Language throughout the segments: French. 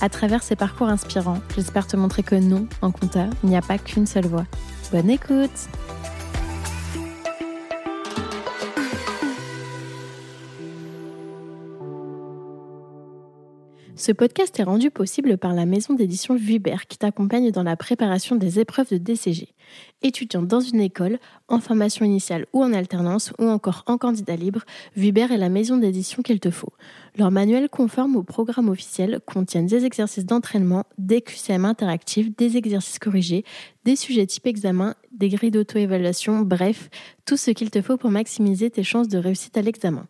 À travers ces parcours inspirants, j'espère te montrer que non, en compta, il n'y a pas qu'une seule voie. Bonne écoute Ce podcast est rendu possible par la maison d'édition Vuibert qui t'accompagne dans la préparation des épreuves de DCG. Étudiant dans une école, en formation initiale ou en alternance, ou encore en candidat libre, Vuibert est la maison d'édition qu'il te faut. Leur manuel conforme au programme officiel contiennent des exercices d'entraînement, des QCM interactifs, des exercices corrigés, des sujets type examen, des grilles d'auto-évaluation, bref, tout ce qu'il te faut pour maximiser tes chances de réussite à l'examen.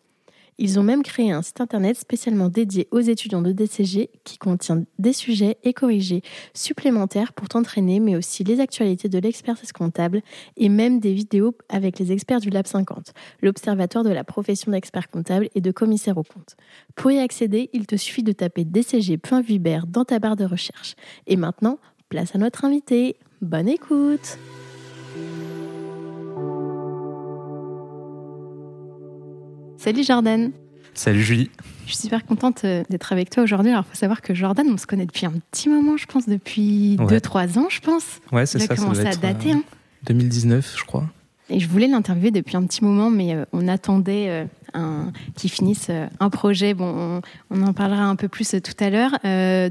Ils ont même créé un site internet spécialement dédié aux étudiants de DCG qui contient des sujets et corrigés supplémentaires pour t'entraîner, mais aussi les actualités de l'expertise comptable et même des vidéos avec les experts du Lab 50, l'observatoire de la profession d'expert comptable et de commissaire aux comptes. Pour y accéder, il te suffit de taper dcg.vibert dans ta barre de recherche. Et maintenant, place à notre invité. Bonne écoute! Salut Jordan. Salut Julie. Je suis super contente euh, d'être avec toi aujourd'hui. Alors, il faut savoir que Jordan, on se connaît depuis un petit moment, je pense, depuis 2-3 ans, je pense. Ouais, c'est ça. Il a commencé à dater. 2019, hein. je crois. Et je voulais l'interviewer depuis un petit moment, mais euh, on attendait euh, qu'il finisse euh, un projet. Bon, on, en parlera un peu plus tout à l'heure.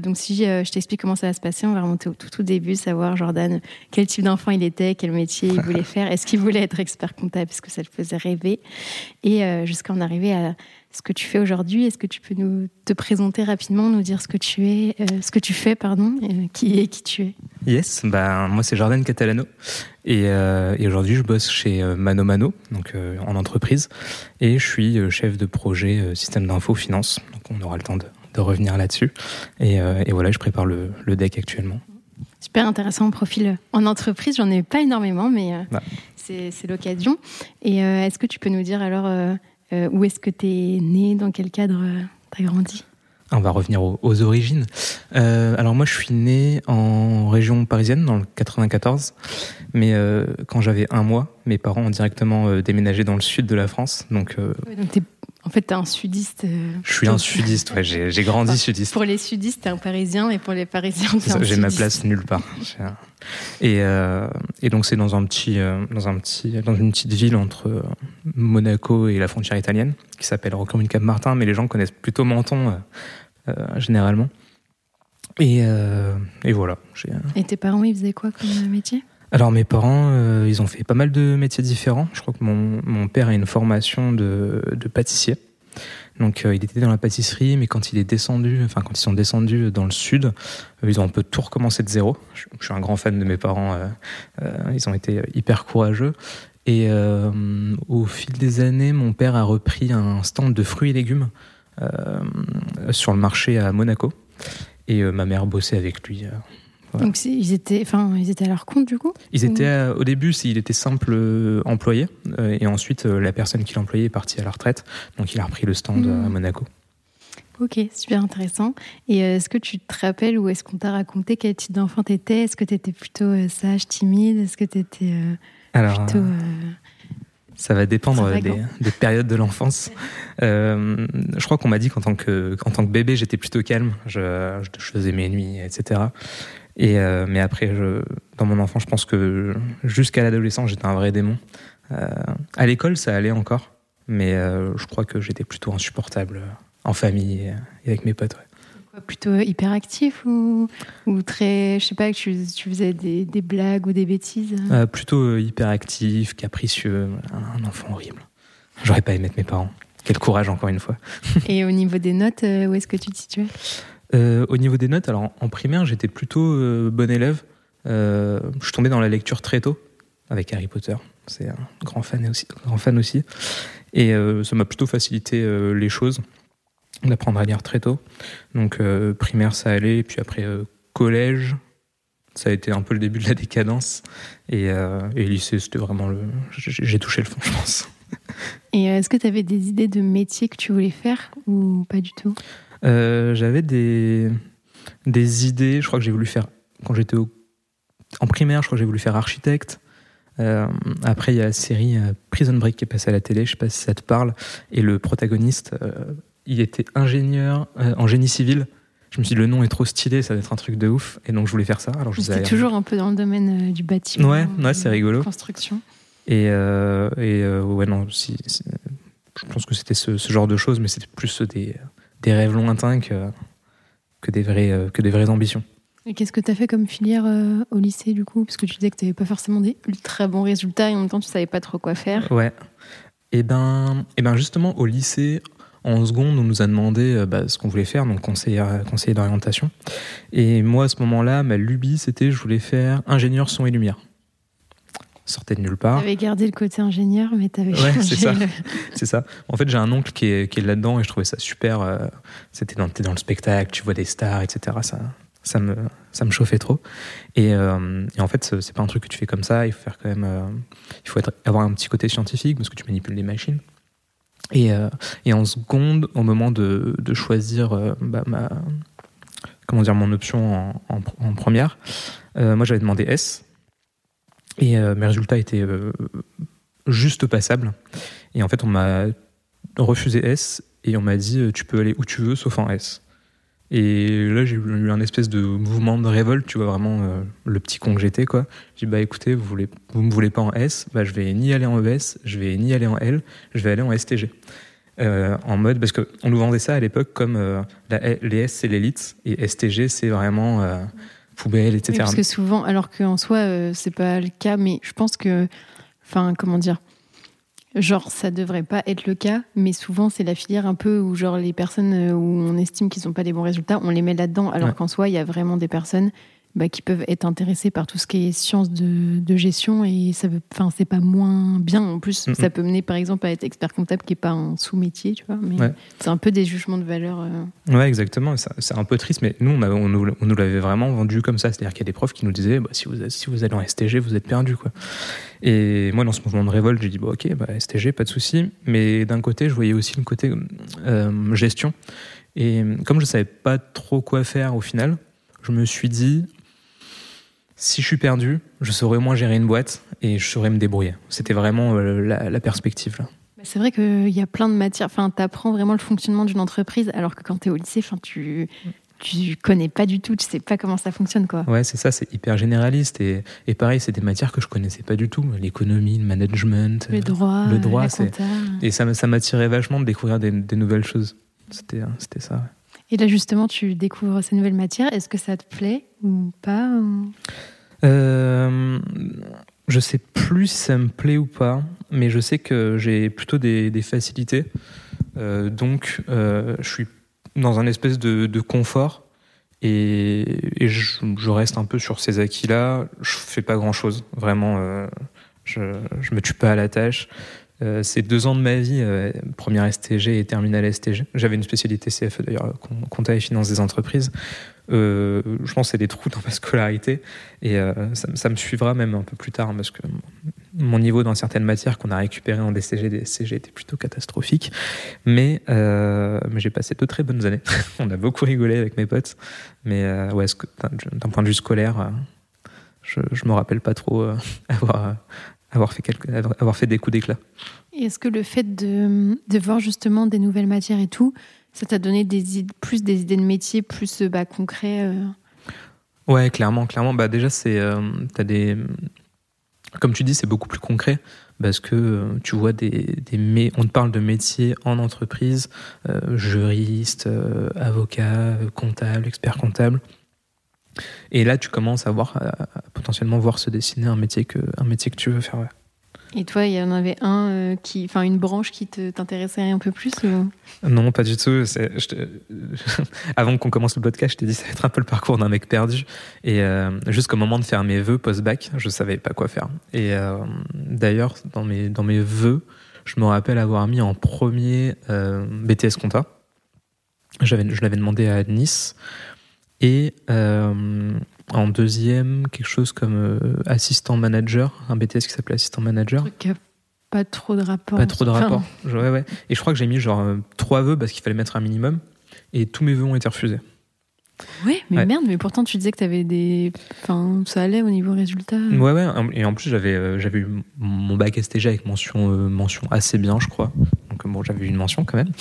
donc, si je t'explique comment ça va se passer, on va remonter au tout, tout début, savoir Jordan quel type d'enfant il était, quel métier il voulait faire, est-ce qu'il voulait être expert comptable, parce que ça le faisait rêver, et jusqu'à en arriver à ce que tu fais aujourd'hui. Est-ce que tu peux nous te présenter rapidement, nous dire ce que tu es, euh, ce que tu fais, pardon, qui est qui tu es Yes, ben moi c'est Jordan Catalano et, euh, et aujourd'hui je bosse chez euh, Mano Mano, donc en entreprise, et je suis chef de projet système d'info finance. Donc on aura le temps de, de revenir là-dessus. Et, et, voilà, je prépare le, le, deck actuellement. Super intéressant profil en entreprise. J'en ai pas énormément, mais c'est l'occasion. Et est-ce que tu peux nous dire alors euh, où est-ce que tu es né? Dans quel cadre euh, tu as grandi on va revenir aux, origines. Euh, alors moi, je suis né en région parisienne, dans le 94. Mais quand j'avais un mois, mes parents ont directement déménagé dans le sud de la France. Donc, donc en fait, t'es un sudiste. Euh, je suis un sudiste, ouais, j'ai grandi sudiste. Pour les sudistes, t'es un parisien, et pour les parisiens, t'es un J'ai ma place nulle part. Et, euh, et donc, c'est dans, un petit, euh, dans, un petit, dans une petite ville entre Monaco et la frontière italienne, qui s'appelle Rocromune-Cap-Martin, mais les gens connaissent plutôt Menton, généralement. Et, et voilà. Et tes parents, ils faisaient quoi comme métier? Alors mes parents, euh, ils ont fait pas mal de métiers différents. Je crois que mon, mon père a une formation de, de pâtissier. Donc euh, il était dans la pâtisserie, mais quand il est descendu, enfin quand ils sont descendus dans le sud, euh, ils ont un peu tout recommencé de zéro. Je, suis un grand fan de mes parents. ils ont été hyper courageux. Et au fil des années, mon père a repris un stand de fruits et légumes sur le marché à Monaco. Et ma mère bossait avec lui donc ils étaient, enfin, ils étaient à leur compte du coup Ils étaient euh, au début, il était simple euh, employé, euh, et ensuite la personne qui l'employait est partie à la retraite, donc il a repris le stand à hmm. Monaco. Ok, super intéressant. Et est-ce que tu te rappelles ou est-ce qu'on t'a raconté quel type d'enfant t'étais? Est-ce que t'étais plutôt sage, timide? Est-ce que t'étais Alors, plutôt ça va dépendre des, des, périodes de l'enfance. je crois qu'on m'a dit qu'en tant que, tant que bébé, j'étais plutôt calme. Je, je, faisais mes nuits, etc. Et euh, mais après, je, dans mon enfant, je pense que jusqu'à l'adolescence, j'étais un vrai démon. Euh, à l'école, ça allait encore, mais euh, je crois que j'étais plutôt insupportable en famille et, avec mes potes. Ouais. Plutôt hyperactif ou, ou très, je sais pas, que tu, tu faisais des, des, blagues ou des bêtises? Plutôt hyperactif, capricieux, un, enfant horrible. J'aurais pas aimé être mes parents. Quel courage encore une fois. et au niveau des notes, où est-ce que tu te situais? Euh, au niveau des notes, alors en primaire, j'étais plutôt euh, bon élève. Euh, je suis tombé dans la lecture très tôt avec Harry Potter. C'est un grand fan aussi. Grand fan aussi. Et ça m'a plutôt facilité les choses d'apprendre à lire très tôt. Donc primaire, ça allait. Puis après, collège, ça a été un peu le début de la décadence. Et, et lycée, c'était vraiment le. J'ai touché le fond, je pense. Et est-ce que tu avais des idées de métier que tu voulais faire ou pas du tout? J'avais des, des idées. Je crois que j'ai voulu faire. Quand j'étais en primaire, je crois que j'ai voulu faire architecte. Euh, après, il y a la série euh, Prison Break qui est passée à la télé. Je sais pas si ça te parle. Et le protagoniste, euh, il était ingénieur en génie civil. Je me suis dit, le nom est trop stylé, ça va être un truc de ouf. Et donc, je voulais faire ça. Alors, je C'était toujours un peu dans le domaine du bâtiment. Ouais, ouais c'est rigolo. Construction. Et, et ouais, non, si, je pense que c'était ce, ce, genre de choses, mais c'était plus des, des rêves lointains que, que, des, vrais, que des vraies ambitions. Et qu'est-ce que tu as fait comme filière euh, au lycée, du coup? Parce que tu disais que tu n'avais pas forcément des très bons résultats et en même temps, tu savais pas trop quoi faire. Ouais. Et eh ben, et eh ben justement, au lycée, en seconde, on nous a demandé euh, bah, ce qu'on voulait faire, donc conseiller, conseiller d'orientation. Et moi, à ce moment-là, ma lubie, c'était je voulais faire ingénieur son et lumière. Sortait de nulle part. Tu avais gardé le côté ingénieur, mais tu avais ouais, c'est ça. c'est ça. En fait, j'ai un oncle qui est, qui est là-dedans et je trouvais ça super. Euh, c'était dans, dans le spectacle, tu vois des stars, etc. Ça, ça me, ça me chauffait trop. Et, euh, et en fait, c'est pas un truc que tu fais comme ça. Il faut faire quand même, euh, il faut être, avoir un petit côté scientifique parce que tu manipules des machines. Et, et en seconde, au moment de, de choisir bah, ma, comment dire, mon option en, en, première, moi j'avais demandé S. Et mes résultats étaient juste passables. Et en fait, on m'a refusé S et on m'a dit tu peux aller où tu veux sauf en S. Et là, j'ai eu un espèce de mouvement de révolte, tu vois, vraiment euh, le petit con que j'étais, quoi. J'ai dit, bah écoutez, vous, voulez, vous me voulez pas en S, bah je vais ni aller en ES, je vais ni aller en L, je vais aller en STG. Euh, en mode, parce qu'on nous vendait ça à l'époque comme euh, les S, c'est l'élite, et STG, c'est vraiment euh, poubelle, etc. Oui, parce que souvent, alors qu'en soi, c'est pas le cas, mais je pense que, enfin, comment dire, Genre, ça devrait pas être le cas, mais souvent c'est la filière un peu où genre les personnes euh, où on estime qu'ils n'ont pas les bons résultats, on les met là-dedans, alors qu'en soi il y a vraiment des personnes bah, qui peuvent être intéressés par tout ce qui est sciences de, de gestion et ça veut, enfin c'est pas moins bien. En plus, ça peut mener par exemple à être expert comptable qui est pas un sous-métier, tu vois. Mais c'est un peu des jugements de valeur. Euh. Ouais, exactement. C'est un peu triste, mais nous on, on nous, l'avait vraiment vendu comme ça, c'est-à-dire qu'il y a des profs qui nous disaient bah, si vous si vous allez en STG, vous êtes perdu, quoi. Et moi, dans ce mouvement de révolte, j'ai dit bon, ok, bah, STG, pas de souci. Mais d'un côté, je voyais aussi le côté euh, gestion. Et comme je savais pas trop quoi faire au final, je me suis dit si je suis perdu, je saurais au moins gérer une boîte et je saurais me débrouiller. C'était vraiment euh, la, perspective. Là. C'est vrai qu'il y a plein de matières. Enfin, tu apprends vraiment le fonctionnement d'une entreprise, alors que quand tu es au lycée, enfin, tu tu connais pas du tout, tu sais pas comment ça fonctionne quoi. Ouais, c'est ça, c'est hyper généraliste et, et pareil, c'est des matières que je connaissais pas du tout, l'économie, le management, le droit, le droit, c'est et ça ça m'attirait vachement de découvrir des, des nouvelles choses. C'était c'était ça. Et là, justement, tu découvres ces nouvelles matières. Est-ce que ça te plaît ou pas euh, Je sais plus si ça me plaît ou pas, mais je sais que j'ai plutôt des, facilités. Euh, donc, euh, je suis dans un espèce de, confort et, je, reste un peu sur ces acquis-là. Je fais pas grand-chose, vraiment. Euh, je, je me tue pas à la tâche. Euh, ces deux ans de ma vie, euh, première STG et terminale STG, j'avais une spécialité CFE d'ailleurs, compta et finance des entreprises. Euh, je pense que c'est des trous dans ma scolarité et ça, me suivra même un peu plus tard hein, parce que mon niveau dans certaines matières qu'on a récupérées en DCG, DSCG était plutôt catastrophique. Mais, j'ai passé de très bonnes années. On a beaucoup rigolé avec mes potes. Mais ouais, d'un point de vue scolaire, je, je me rappelle pas trop avoir avoir fait, quelques, avoir fait des coups d'éclat. est-ce que le fait de, de, voir justement des nouvelles matières et tout, ça t'a donné des idées, plus des idées de métier plus bah, concrets euh Ouais, clairement, clairement. Bah, déjà, c'est, euh, as des, comme tu dis, c'est beaucoup plus concret parce que euh, tu vois des, des on te parle de métiers en entreprise, juriste, avocat, comptable, expert comptable. Et là, tu commences à voir, potentiellement voir se dessiner un métier que, un métier que tu veux faire. Et toi, il y en avait un euh, qui, enfin une branche qui t'intéressait un peu plus Non, pas du tout. Avant qu'on commence le podcast, je t'ai dit ça va être un peu le parcours d'un mec perdu. Et euh, jusqu'au moment de faire mes vœux post-bac, je savais pas quoi faire. Et euh, d'ailleurs, dans mes dans mes vœux, je me rappelle avoir mis en premier BTS compta. J'avais, je l'avais demandé à Nice. Et en deuxième, quelque chose comme assistant manager, un BTS qui s'appelait assistant manager. Pas trop de rapport. Pas trop de rapport. Ouais, ouais. Et je crois que j'ai mis genre trois vœux parce qu'il fallait mettre un minimum. Et tous mes vœux ont été refusés. Ouais, mais merde, mais pourtant tu disais que tu avais des. Enfin, ça allait au niveau résultat. Ouais, ouais. Et en plus, j'avais euh, j'avais eu mon bac STG avec mention, euh, mention assez bien, je crois. Donc bon, j'avais eu une mention quand même.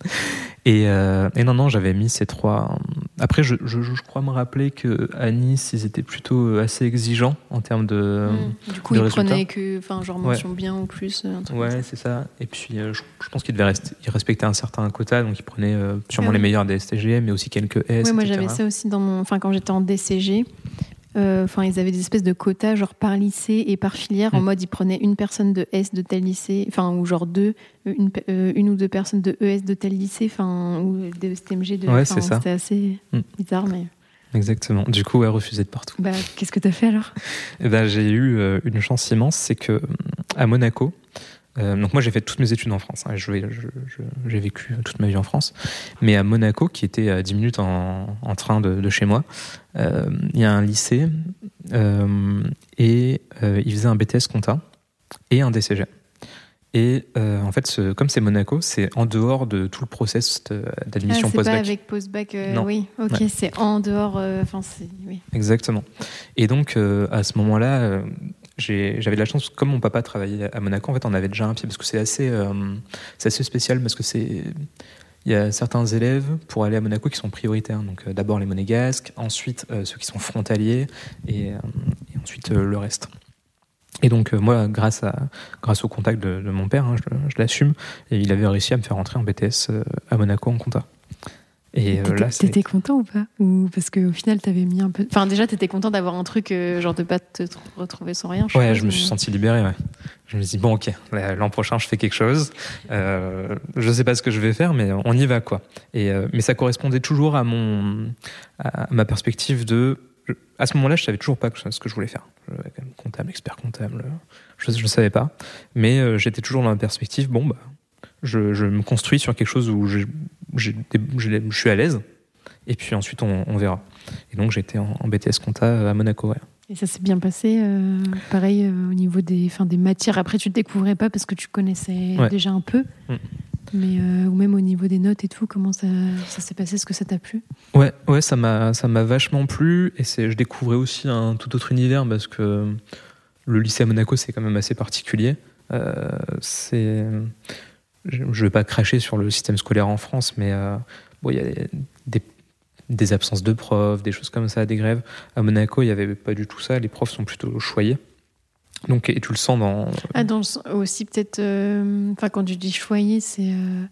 et, euh, et, non, non, j'avais mis ces trois. Après, je, je, je, crois me rappeler que à Nice, ils étaient plutôt assez exigeants en termes de. Mmh. Du coup, ils prenaient que, enfin, genre mention bien ou plus. ouais, c'est ça. Et puis, je, pense qu'ils devaient respecter un certain quota, donc ils prenaient sûrement les meilleurs des STG, mais aussi quelques S. Ouais, moi j'avais ça aussi dans mon, enfin, quand j'étais en DCG. Euh, enfin, ils avaient des espèces de quotas, genre par lycée et par filière, en mm. mode ils prenaient une personne de S de tel lycée, enfin, ou genre deux, une, euh, une, ou deux personnes de ES de tel lycée, enfin, ou de STMG de. Ouais, c'est ça. C'était assez mm. bizarre, mais. Exactement. Du coup, elle refusait de partout. Bah, qu'est-ce que tu as fait alors? Eh ben, J'ai eu euh, une chance immense, c'est que à Monaco, euh, donc moi j'ai fait toutes mes études en France, hein, j'ai vécu toute ma vie en France, mais à Monaco, qui était à 10 minutes en, train de, chez moi, euh, il y a un lycée euh, et il faisait un BTS compta et un DCG. Et en fait, comme c'est Monaco, c'est en dehors de tout le process d'admission ah, post-bac. C'est pas avec post-bac, oui, ok, c'est en dehors, enfin oui. Exactement. Et donc à ce moment-là, j'avais de la chance, comme mon papa travaillait à Monaco, en fait, on avait déjà un pied, parce que c'est assez, euh, assez spécial, parce que c'est. Il y a certains élèves pour aller à Monaco qui sont prioritaires. Donc euh, d'abord les monégasques, ensuite euh, ceux qui sont frontaliers, et, ensuite le reste. Et donc moi, grâce, à, grâce au contact de, mon père, hein, je, je l'assume, il avait réussi à me faire rentrer en BTS à Monaco en compta. Et euh, là, t'étais content ou pas Ou parce qu'au final, t'avais mis un peu. Enfin, déjà, t'étais content d'avoir un truc, euh, genre de pas te retrouver sans rien. Je ouais, je me suis senti libéré. Ouais. Je me suis dit bon, ok, l'an prochain, je fais quelque chose. Euh, je sais pas ce que je vais faire, mais on y va, quoi. Et mais ça correspondait toujours à mon, à ma perspective de. À ce moment-là, je savais toujours pas ce que je voulais faire. Comptable, expert comptable, je ne savais pas. Mais j'étais toujours dans la perspective, bon, bah, je, je, me construis sur quelque chose où je, je, suis à l'aise. Et puis ensuite, on, verra. Et donc, j'étais en, en, BTS Compta à Monaco. Et ça s'est bien passé, euh, pareil, euh, au niveau des, fin, des matières. Après, tu ne découvrais pas parce que tu connaissais déjà un peu. Mm. Mais euh, ou même au niveau des notes et tout, comment ça, ça s'est passé? Est-ce que ça t'a plu? Ouais, ouais, ça m'a, ça m'a vachement plu. Et c'est, je découvrais aussi un tout autre univers parce que le lycée à Monaco, c'est quand même assez particulier. c'est je ne vais pas cracher sur le système scolaire en France, mais euh, bon, il y a des, des, absences de profs, des choses comme ça, des grèves. À Monaco, il n'y avait pas du tout ça. Les profs sont plutôt choyés. Donc, et tu le sens dans. Ah, dans aussi peut-être. Euh, enfin, quand tu dis choyé, c'est. Euh,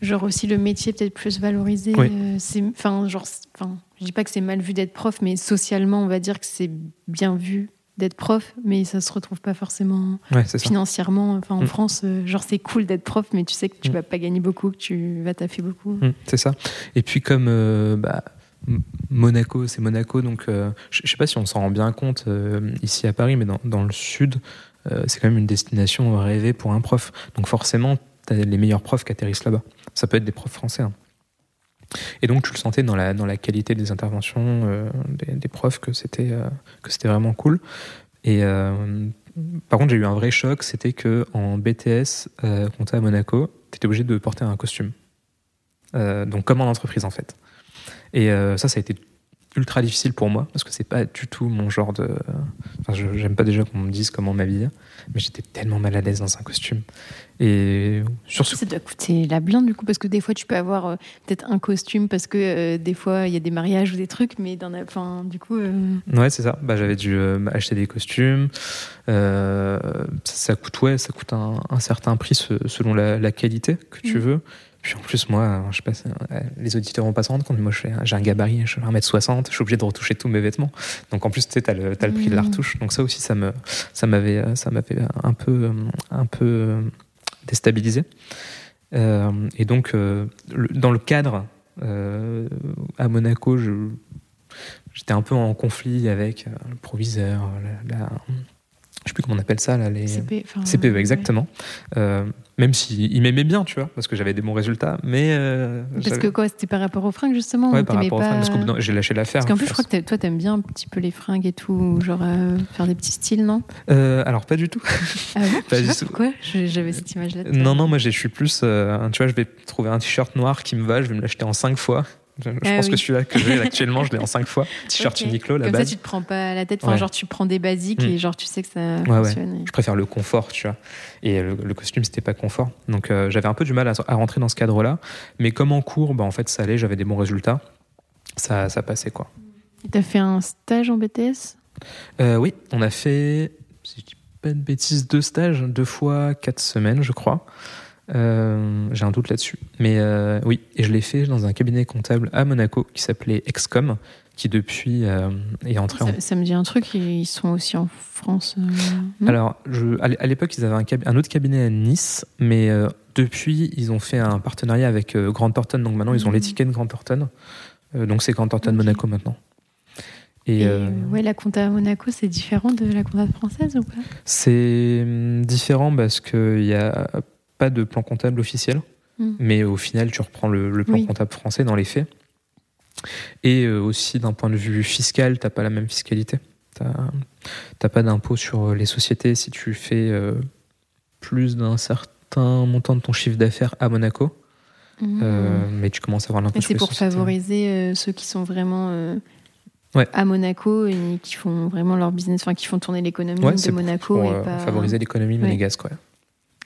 genre aussi le métier peut-être plus valorisé. c'est, enfin, genre. Enfin, je dis pas que c'est mal vu d'être prof, mais socialement, on va dire que c'est bien vu d'être prof, mais ça se retrouve pas forcément financièrement. Enfin, en mm. France, euh, genre c'est cool d'être prof, mais tu sais que tu mm. vas pas gagner beaucoup, que tu vas taffer beaucoup. Mm, c'est ça. Et puis comme euh, bah, Monaco, c'est Monaco, donc euh, je sais pas si on s'en rend bien compte ici à Paris, mais dans, dans le sud, c'est quand même une destination rêvée pour un prof. Donc forcément, tu as les meilleurs profs qui atterrissent là-bas. Ça peut être des profs français. Hein. Et donc tu le sentais dans la, dans la qualité des interventions euh, des, profs que c'était euh, vraiment cool. Et euh, par contre j'ai eu un vrai choc, c'était que en BTS compté à Monaco, tu étais obligé de porter un costume. donc comme en entreprise en fait. Et ça, ça a été ultra difficile pour moi parce que c'est pas du tout mon genre de. Enfin, j'aime pas déjà qu'on me dise comment m'habiller, mais j'étais tellement mal à l'aise dans un costume. Et sur ce... Ça doit coûter la blinde du coup parce que des fois tu peux avoir euh, peut-être un costume parce que euh, des fois il y a des mariages ou des trucs, mais dans la... enfin, du coup. Euh, ouais, c'est ça. Bah, j'avais dû acheter des costumes. Ça, coûte ouais, ça coûte un, certain prix selon la, qualité que tu mm. veux. Puis en plus, moi, je sais pas, euh, les auditeurs vont pas s'en rendre compte, mais moi, j'ai un gabarit, je suis 1m60, je suis obligé de retoucher tous mes vêtements. Donc en plus, tu sais, t'as le, as le prix de la mmh. retouche. Donc ça aussi, ça me, ça m'avait, ça m'avait un peu, un peu déstabilisé. Euh, et donc, euh, dans le cadre à Monaco, j'étais un peu en conflit avec le proviseur, la, je sais plus comment on appelle ça là les CPE, enfin, CPE ouais. exactement euh, même s'il m'aimait bien tu vois parce que j'avais des bons résultats mais euh, Parce que quoi, c'était par rapport aux fringues justement ouais ou par rapport aux fringues, parce d'un- j'ai lâché l'affaire Parce qu'en plus, je je crois que toi, t'aimes bien un petit peu les fringues et tout, genre euh, faire des petits styles, non? Alors pas du tout Ah bon? Pas Je sais du pas tout. pourquoi je- j'avais cette image-là. non non moi je suis plus tu vois je vais trouver un t-shirt noir qui me va je vais me l'acheter en cinq fois je, je Ah pense oui. que celui-là que j'ai actuellement je l'ai en cinq fois t-shirt Ok. Uniqlo la Comme base ça, tu te prends pas la tête. Enfin, Ouais. genre, tu prends des basiques et genre, tu sais que ça Ouais, ouais. fonctionne. et- je préfère le confort, tu vois. Et le, le costume, c'était pas confort. Donc euh, j'avais un peu du mal à, à rentrer dans ce cadre-là. Mais comme en cours, bah, en fait, ça allait, j'avais des bons résultats. Ça, ça passait, quoi. Et T'as fait un stage en BTS Euh, oui, on a fait, si je dis pas de bêtises, deux stages, deux fois quatre semaines, je crois. Euh, J'ai un doute là-dessus. Mais euh, oui, et je l'ai fait dans un cabinet comptable à Monaco qui s'appelait Excom, qui depuis euh, est entré en ça, ça me dit un truc, ils sont aussi en France. Alors, je, à l'é- à l'époque, ils avaient un, autre cabinet à Nice, mais depuis, ils ont fait un partenariat avec Grant Thornton. Donc maintenant, ils ont Mhm. l'étiquette Grant Thornton. Donc c'est Grant Thornton. Monaco maintenant. Et, Et, euh, ouais, la compta à Monaco, c'est différent de la compta française ou pas? C'est hum, différent parce qu'il n'y a pas de plan comptable officiel, Mhm. mais au final, tu reprends le, le plan Oui. comptable français dans les faits. Et euh, aussi, d'un point de vue fiscal, tu n'as pas la même fiscalité. Tu n'as pas d'impôt sur les sociétés si tu fais euh, plus d'un certain montant de ton chiffre d'affaires à Monaco. Mhm. Euh, mais tu commences à avoir l'impôt sur c'est les pour sociétés. favoriser euh, ceux qui sont vraiment Ouais. à Monaco et qui font vraiment leur business, enfin qui font tourner l'économie Ouais, de c'est pour- Monaco pour et pas favoriser l'économie Ouais. monégasque. Quoi.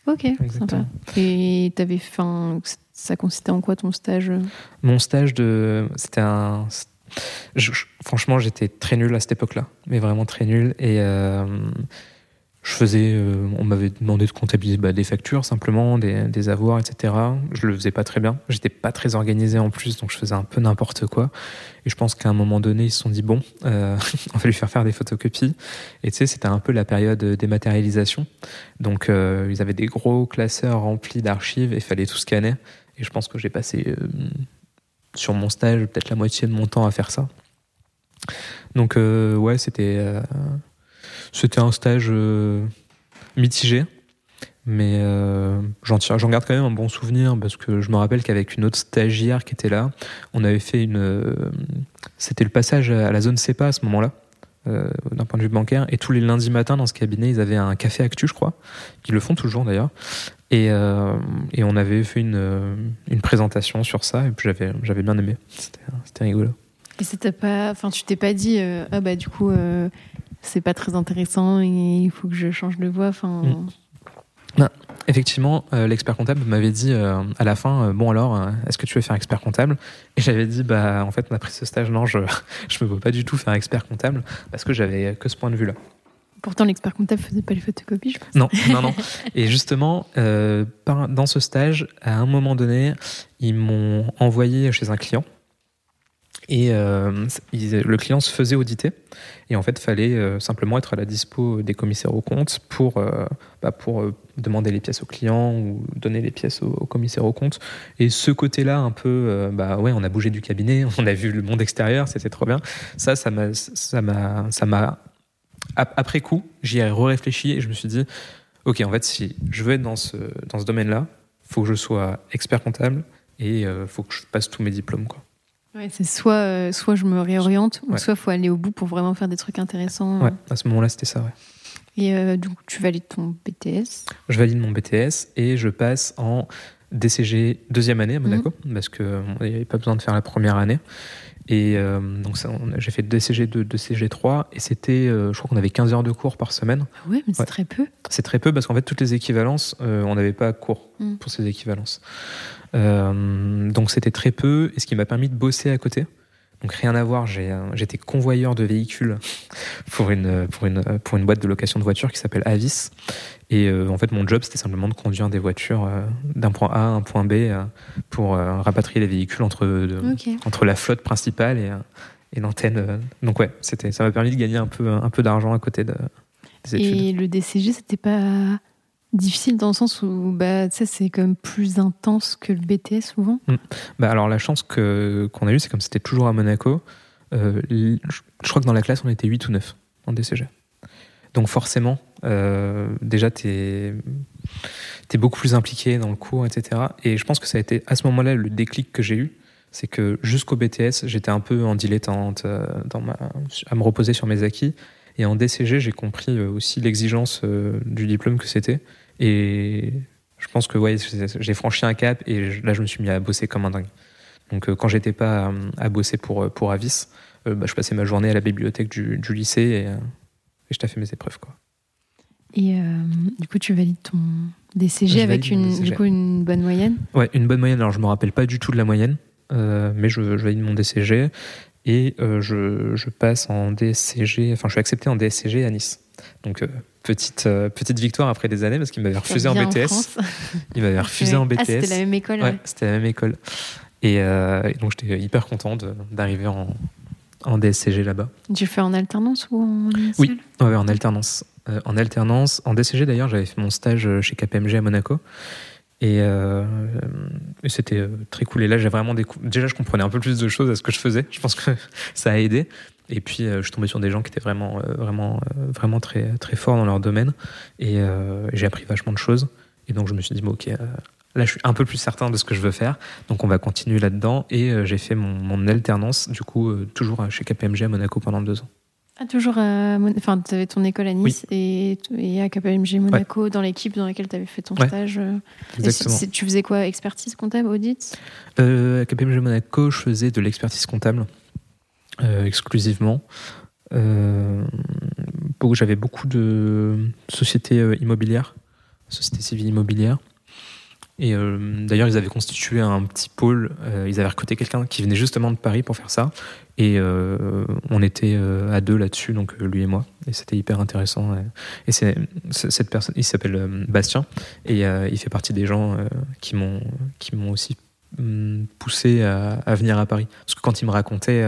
Ok, sympa. Et t'avais fait un- ça consistait en quoi ton stage? Mon stage de. C'était un. je- franchement, j'étais très nul à cette époque-là, mais vraiment très nul. Et euh, je faisais. euh, on m'avait demandé de comptabiliser bah, des factures, simplement, des, des avoirs, etc. Je le faisais pas très bien. J'étais pas très organisé en plus, donc je faisais un peu n'importe quoi. Et je pense qu'à un moment donné, ils se sont dit bon, euh, on va lui faire faire des photocopies. Et tu sais, c'était un peu la période dématérialisation. Donc, euh, ils avaient des gros classeurs remplis d'archives et fallait tout scanner. Et je pense que j'ai passé euh, sur mon stage peut-être la moitié de mon temps à faire ça. Donc euh, ouais, c'était euh, c'était un stage euh, mitigé, mais euh, j'en garde quand même un bon souvenir parce que je me rappelle qu'avec une autre stagiaire qui était là, on avait fait une euh, c'était le passage à la zone CEPA à ce moment-là. d'un point de vue bancaire. Et tous les lundis matins dans ce cabinet ils avaient un café actu je crois. Qu'ils le font toujours d'ailleurs. Et, et on avait fait une, une présentation sur ça et puis j'avais j'avais bien aimé. C'était rigolo. Et c'était pas, enfin tu t'es pas dit ah bah du coup c'est pas très intéressant et il faut que je change de voie. Enfin Mm. Effectivement, euh, l'expert comptable m'avait dit euh, à la fin, euh, bon alors, est-ce que tu veux faire expert comptable? Et j'avais dit, bah en fait, on a pris ce stage, non, je je me vois pas du tout faire expert comptable parce que j'avais que ce point de vue-là. pourtant l'expert comptable faisait pas les photocopies, je pense. Non, non, non. Et justement, par- dans ce stage, à un moment donné, ils m'ont envoyé chez un client. Et euh, le client se faisait auditer. Et en fait, il fallait euh, simplement être à la dispo des commissaires aux comptes pour, euh, bah, demander les pièces au client ou donner les pièces au, au commissaire aux comptes. Et ce côté-là, un peu, bah ouais, on a bougé du cabinet, on a vu le monde extérieur, c'était trop bien. Ça, ça m'a, ça m'a, après coup, j'y ai réfléchi et je me suis dit, ok, en fait, si je veux être dans ce, dans ce domaine-là, faut que je sois expert comptable et il faut que je passe tous mes diplômes. Quoi. Ouais, c'est soit euh, soit je me réoriente ou soit faut aller au bout pour vraiment faire des trucs intéressants. Ouais, à ce moment-là, c'était ça. Ouais. Et euh, donc tu valides ton BTS. Je valide mon BTS et je passe en DCG deuxième année à Monaco parce que euh, il n'y avait pas besoin de faire la première année. Et euh, donc j'ai fait DCG 2, DCG 3 et c'était, euh, je crois qu'on avait 15 heures de cours par semaine. Ah ouais, mais c'est Ouais. très peu. C'est très peu parce qu'en fait, toutes les équivalences, euh, on n'avait pas cours Mm. pour ces équivalences. Donc c'était très peu et ce qui m'a permis de bosser à côté. Donc rien à voir, euh, j'étais convoyeur de véhicules pour une, pour, une, pour une boîte de location de voitures qui s'appelle Avis. Et euh, en fait, mon job, c'était simplement de conduire des voitures euh, d'un point A à un point B euh, pour euh, rapatrier les véhicules entre, de- Ok. entre la flotte principale et, euh, et l'antenne. euh. Donc ouais, c'était, ça m'a permis de gagner un peu, un peu d'argent à côté de, des études. Et le DCG, c'était pas difficile dans le sens où bah, c'est quand plus intense que le BTS souvent. Bah alors la chance qu'on a eue, c'est comme c'était toujours à Monaco. euh, je crois que dans la classe, on était 8 ou 9 en DCG. Donc forcément, déjà, tu es, beaucoup plus impliqué dans le cours, etc. Et je pense que ça a été à ce moment-là le déclic que j'ai eu. C'est que jusqu'au BTS, j'étais un peu en dilettante, dans ma, à me reposer sur mes acquis. Et en DCG, j'ai compris aussi l'exigence du diplôme que c'était. Et je pense que ouais, j'ai franchi un cap et là, je me suis mis à bosser comme un dingue. Donc, quand j'étais pas à, bosser pour, pour Avis, bah, je passais ma journée à la bibliothèque du, du lycée et et je t'ai fait mes épreuves. Quoi. Et euh, du coup, tu valides ton DCG avec une, Du coup, une bonne moyenne? Ouais, une bonne moyenne. Alors, je me rappelle pas du tout de la moyenne, euh, mais je, valide mon DCG et euh, je, je, passe en DCG, enfin, je suis accepté en DCG à Nice. Donc, petite, petite victoire après des années parce qu'il m'avait refusé en BTS. il m'avait refusé en BTS. Ah, c'était la même école Ouais, c'était la même école. Et, donc, j'étais hyper content d'arriver en, en DSCG là-bas. Tu fais en alternance ou en Oui, en alternance. Euh, en alternance. En DCG d'ailleurs, j'avais fait mon stage euh, chez KPMG à Monaco. Et, euh, c'était très cool. Et là, j'ai vraiment découvert. Déjà, je comprenais un peu plus de choses à ce que je faisais. Je pense que ça a aidé. Et puis, je suis tombé sur des gens qui étaient vraiment, vraiment, vraiment très, très forts dans leur domaine. Et j'ai appris vachement de choses. Et donc, je me suis dit, bon, ok, Là, je suis un peu plus certain de ce que je veux faire, donc on va continuer là-dedans. Et euh, j'ai fait mon, alternance, du coup, euh, toujours chez KPMG à Monaco pendant deux ans. Ah, toujours à Enfin, tu avais ton école à Nice et, à KPMG Monaco, dans l'équipe dans laquelle tu avais fait ton stage. Euh, Exactement. tu faisais quoi Expertise comptable, audit? À KPMG Monaco, je faisais de l'expertise comptable exclusivement. J'avais beaucoup de sociétés immobilières, sociétés civiles immobilières. Et euh, d'ailleurs, ils avaient constitué un petit pôle. Euh, ils avaient recruté quelqu'un qui venait justement de Paris pour faire ça. Et euh, on était à deux là-dessus, donc lui et moi. Et c'était hyper intéressant. Et, c'est cette personne, il s'appelle Bastien, et il fait partie des gens qui m'ont qui m'ont aussi mm, poussé à, venir à Paris. Parce que quand il me racontait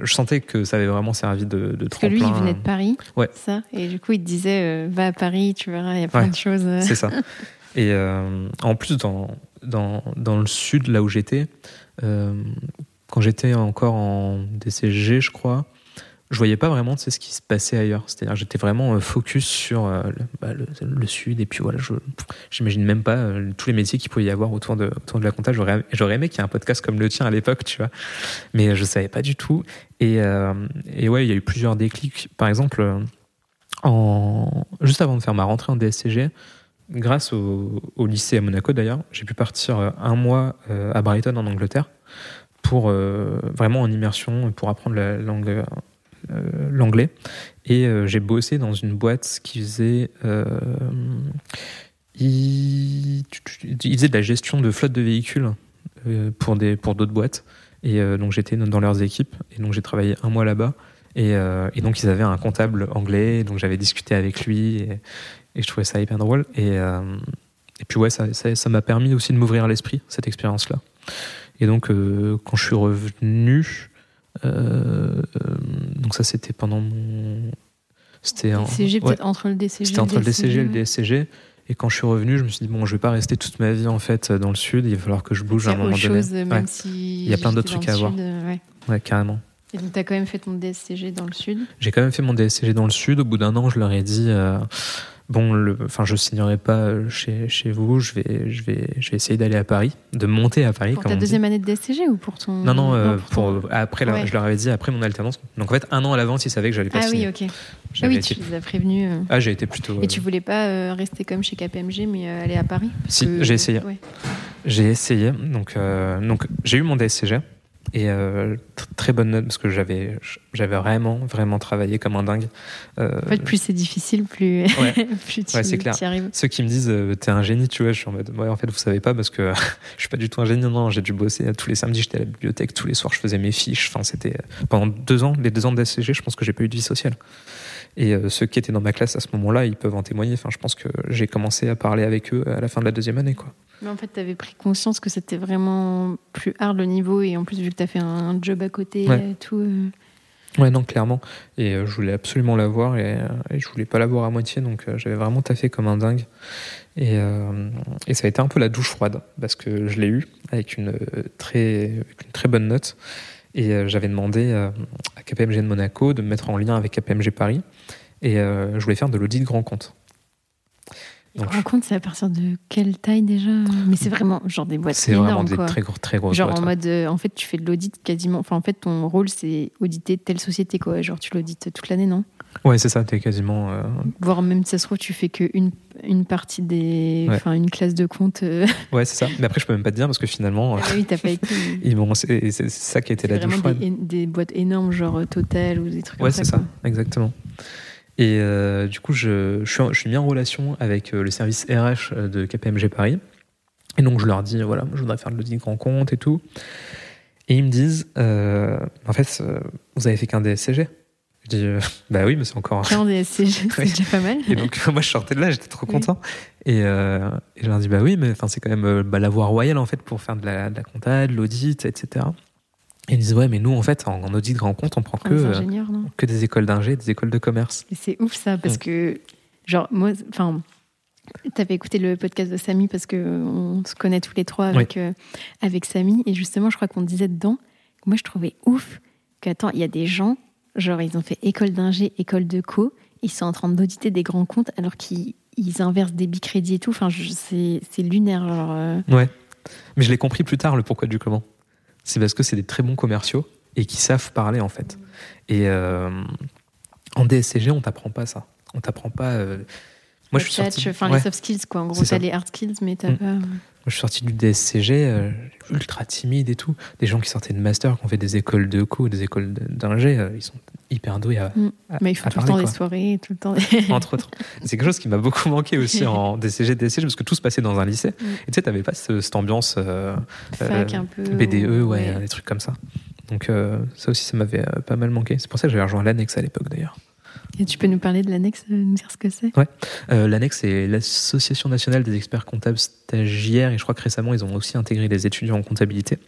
je sentais que ça avait vraiment servi de, de Parce que lui, il venait de Paris, ouais. ça, et du coup, il te disait, va à Paris, tu verras, il y a plein de choses. C'est ça. Et euh, en plus, dans, dans, dans, le sud, là où j'étais, euh, quand j'étais encore en DCG, je crois, je voyais pas vraiment ce qui se passait ailleurs. C'est-à-dire, j'étais vraiment euh, focus sur bah, le, sud. Et puis voilà, je j'imagine même pas tous les métiers qu'il pouvait y avoir autour de, autour de la compta. J'aurais, aimé qu'il y ait un podcast comme le tien à l'époque, tu vois. Mais je savais pas du tout. Et, et ouais, il y a eu plusieurs déclics. Par exemple, juste avant de faire ma rentrée en DSCG, grâce au, lycée à Monaco d'ailleurs, j'ai pu partir euh, un mois euh, à Brighton en Angleterre pour euh, vraiment en immersion pour apprendre la langue l'anglais. Et j'ai bossé dans une boîte qui faisait il, faisait de la gestion de flotte de véhicules pour des pour d'autres boîtes. Et donc j'étais dans leurs équipes. Et donc j'ai travaillé un mois là-bas. Et, et, donc ils avaient un comptable anglais. Donc j'avais discuté avec lui. Et, je trouvais ça hyper drôle. Et, euh, et puis ouais, ça m'a ça, m'a permis aussi de m'ouvrir l'esprit, cette expérience-là. Et donc, euh, quand je suis revenu, euh, donc ça c'était pendant mon... C'était peut-être entre le DCG C'était entre le DCG et le DSCG. Et quand je suis revenu, je me suis dit, bon, je vais pas rester toute ma vie en fait dans le sud, il va falloir que je bouge à un moment chose, donné. Si il y a plein d'autres trucs à voir. ouais. ouais. carrément. Et donc, tu as quand même fait ton DSCG dans le sud? J'ai quand même fait mon DSCG dans le sud. Au bout d'un an, je leur ai dit, bon, le, enfin, je signerai pas chez, chez vous. Je vais, je vais, je vais essayer d'aller à Paris, de monter à Paris. Pour ta deuxième année de DSCG ou pour ton Non, non, euh, pour, après, je leur avais dit après mon alternance. Donc en fait, un an à l'avance, ils savaient que j'allais pas ah oui, ok. Ah oui, tu les as prévenus. Euh. Ah, j'ai été plutôt. Et tu voulais pas euh, rester comme chez KPMG, mais aller à Paris? Si, j'ai essayé. J'ai essayé. Donc, donc j'ai eu mon DSCG. Et euh, très bonne note parce que j'avais j'avais vraiment vraiment travaillé comme un dingue. Euh, en fait, plus c'est difficile, plus plus tu, c'est clair. arrives. Ceux qui me disent euh, t'es un génie, tu vois, je suis en mode ouais en fait vous savez pas parce que je suis pas du tout un génie. Non, j'ai dû bosser tous les samedis, j'étais à la bibliothèque, tous les soirs je faisais mes fiches. Enfin c'était pendant deux ans, les deux ans de SCG, je pense que j'ai pas eu de vie sociale. Et ceux qui étaient dans ma classe à ce moment-là, ils peuvent en témoigner. Enfin, je pense que j'ai commencé à parler avec eux à la fin de la deuxième année, quoi. Mais en fait, tu avais pris conscience que c'était vraiment plus hard le niveau et en plus, vu que tu as fait un job à côté et tout. Euh. Ouais, non, clairement. Et euh, je voulais absolument l'avoir et, euh, et, je voulais pas l'avoir à moitié, donc j'avais vraiment taffé comme un dingue. Et, et, ça a été un peu la douche froide parce que je l'ai eu avec une très, une très bonne note. Et j'avais demandé à KPMG de Monaco de me mettre en lien avec KPMG Paris. Et je voulais faire de l'audit grand compte. Donc, grand compte, c'est à partir de quelle taille déjà? Mais c'est vraiment genre des boîtes C'est vraiment des très, gros, très grosses genre en mode, en fait, tu fais de l'audit quasiment. Enfin, en fait, ton rôle, c'est auditer telle société, quoi. Genre, tu l'audites toute l'année, non? Ouais, c'est ça, t'es quasiment. Euh... Voire même, ça se trouve, tu fais qu'une une partie des. Enfin, une classe de compte. Euh. Ouais, c'est ça. Mais après, je peux même pas te dire parce que finalement. Ah oui, t'as pas été. c'est ça qui a été la douche froide. Des, des boîtes énormes, genre euh, Total ou des trucs ouais, comme ça. Ouais, c'est ça, exactement. Et euh, du coup, je, je, suis, je, suis, mis en relation avec le service RH de KPMG Paris. Et donc, je leur dis, voilà, je voudrais faire de l'audit grand compte et tout. Et ils me disent, en fait, vous avez fait qu'un DSCG. Je dis, euh, bah oui, mais c'est encore. un DSCG, c'est déjà pas mal. Et donc, moi, je sortais de là, j'étais trop content. Et, euh, et, je leur dis, bah oui, mais c'est quand même euh, bah, la voie royale, en fait, pour faire de la, de la compta, de l'audit, etc. Et ils disent, ouais, mais nous, en fait, en, audit grand compte, on prend que, euh, que des écoles d'ingé, des écoles de commerce. Et c'est ouf, ça, parce mm. que, genre, moi, enfin. avais écouté le podcast de Samy parce qu'on se connaît tous les trois avec, avec Samy. Et justement, je crois qu'on disait dedans, moi, je trouvais ouf qu'attends, il y a des gens Genre, ils ont fait école d'ingé, école de co. Ils sont en train d'auditer des grands comptes alors qu'ils inversent des bicrédits et tout. Enfin, c'est lunaire. Genre, euh. Ouais. Mais je l'ai compris plus tard, le pourquoi du comment. C'est parce que c'est des très bons commerciaux et qui savent parler, en fait. Et euh, en DSCG, on t'apprend pas ça. On t'apprend pas. Euh, moi, je suis sorti... enfin, les soft skills, quoi. En gros, t'as les hard skills, mais t'as mm. pas je suis sorti du DSCG, euh, ultra timide et tout. Des gens qui sortaient de master, qui ont fait des écoles de co, des écoles d'ingé, euh, ils sont hyper doués à. Mm. Mais ils font tout le temps des soirées, tout le temps. Entre autres. C'est quelque chose qui m'a beaucoup manqué aussi en DCG, DSCG, parce que tout se passait dans un lycée. Mm. Et tu sais, t'avais pas cette ambiance. Euh, Fac un peu. BDE, ouais, des trucs comme ça. Donc ça aussi, ça m'avait pas mal manqué. C'est pour ça que j'avais rejoint l'annexe à l'époque d'ailleurs. Tu peux nous parler de l'annexe, euh, nous dire ce que c'est? Ouais. Euh, l'annexe, c'est l'Association nationale des experts comptables stagiaires. Et je crois que récemment, ils ont aussi intégré des étudiants en comptabilité.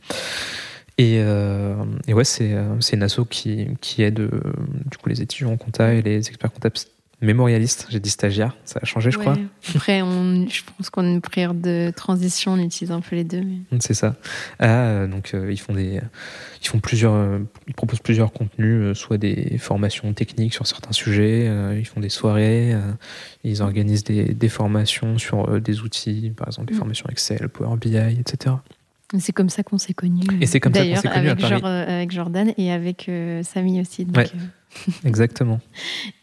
Et, euh, ouais, c'est une asso qui, qui aide du coup, les étudiants en compta et les experts comptables mémorialiste, j'ai dit stagiaire, ça a changé, je crois. Après, on, je pense qu'on a une prière de transition, on utilise un peu les deux. C'est ça. Ah, donc euh, ils font des, ils font plusieurs, euh, ils proposent plusieurs contenus, euh, soit des formations techniques sur certains sujets, ils font des soirées, ils organisent des, des, formations sur des outils, par exemple des mm. formations Excel, Power BI, etc. C'est comme ça qu'on s'est connus. Et c'est comme ça qu'on s'est connus avec, avec Jordan et avec Samy aussi. Donc, Exactement.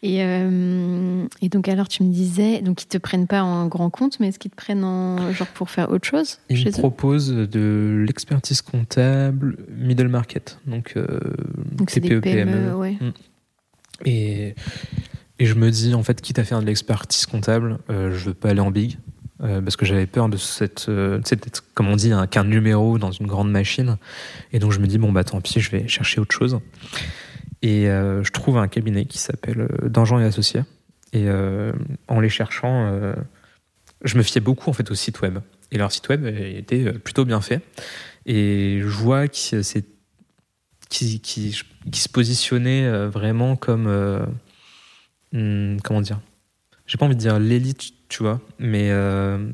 Et, euh, et, donc, alors, tu me disais, donc ils te prennent pas en grand compte, mais est-ce qu'ils te prennent en, genre pour faire autre chose Ils me proposent de l'expertise comptable middle market, donc, euh, donc TPE, PME. Mm. Et, et je me dis, en fait, quitte à faire de l'expertise comptable, euh, je veux pas aller en big. Euh, parce que j'avais peur de cette, d'être, comme on dit, qu'un numéro dans une grande machine. Et donc je me dis, bon, bah tant pis, je vais chercher autre chose. Et euh, je trouve un cabinet qui s'appelle euh, Dangean et Associés. Et euh, en les cherchant, je me fiais beaucoup en fait au site web. Et leur site web était plutôt bien fait. Et je vois qu'ils qui, qui, qui, se positionnait vraiment comme. Hmm, comment dire? J'ai pas envie de dire l'élite, tu vois, mais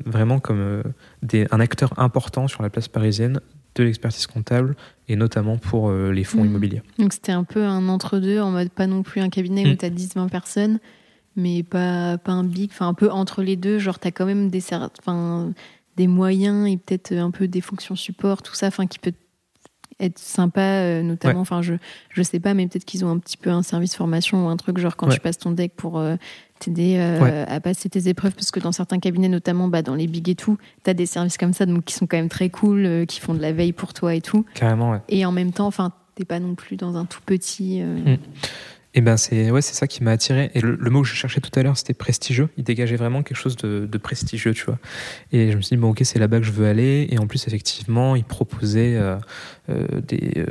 vraiment comme un acteur important sur la place parisienne de l'expertise comptable et notamment pour euh, les fonds mmh. immobiliers. Donc c'était un peu un entre-deux, en mode pas non plus un cabinet où tu as 10-20 personnes, mais pas, pas un big, enfin un peu entre les deux, genre tu as quand même des, des moyens et peut-être un peu des fonctions support, tout ça, enfin qui peut être sympa, euh, notamment, enfin je, je sais pas, mais peut-être qu'ils ont un petit peu un service formation ou un truc, genre quand tu passes ton deck pour euh, t'aider euh, à passer tes épreuves parce que dans certains cabinets, notamment bah, dans les big et tout, tu as des services comme ça donc qui sont quand même très cool, euh, qui font de la veille pour toi et tout. Carrément, ouais. Et en même temps, enfin, t'es pas non plus dans un tout petit. Mm. Et ben c'est ouais c'est ça qui m'a attiré et le, mot que je cherchais tout à l'heure c'était prestigieux il dégageait vraiment quelque chose de, prestigieux tu vois et je me suis dit bon ok c'est là-bas que je veux aller et en plus effectivement il proposait des,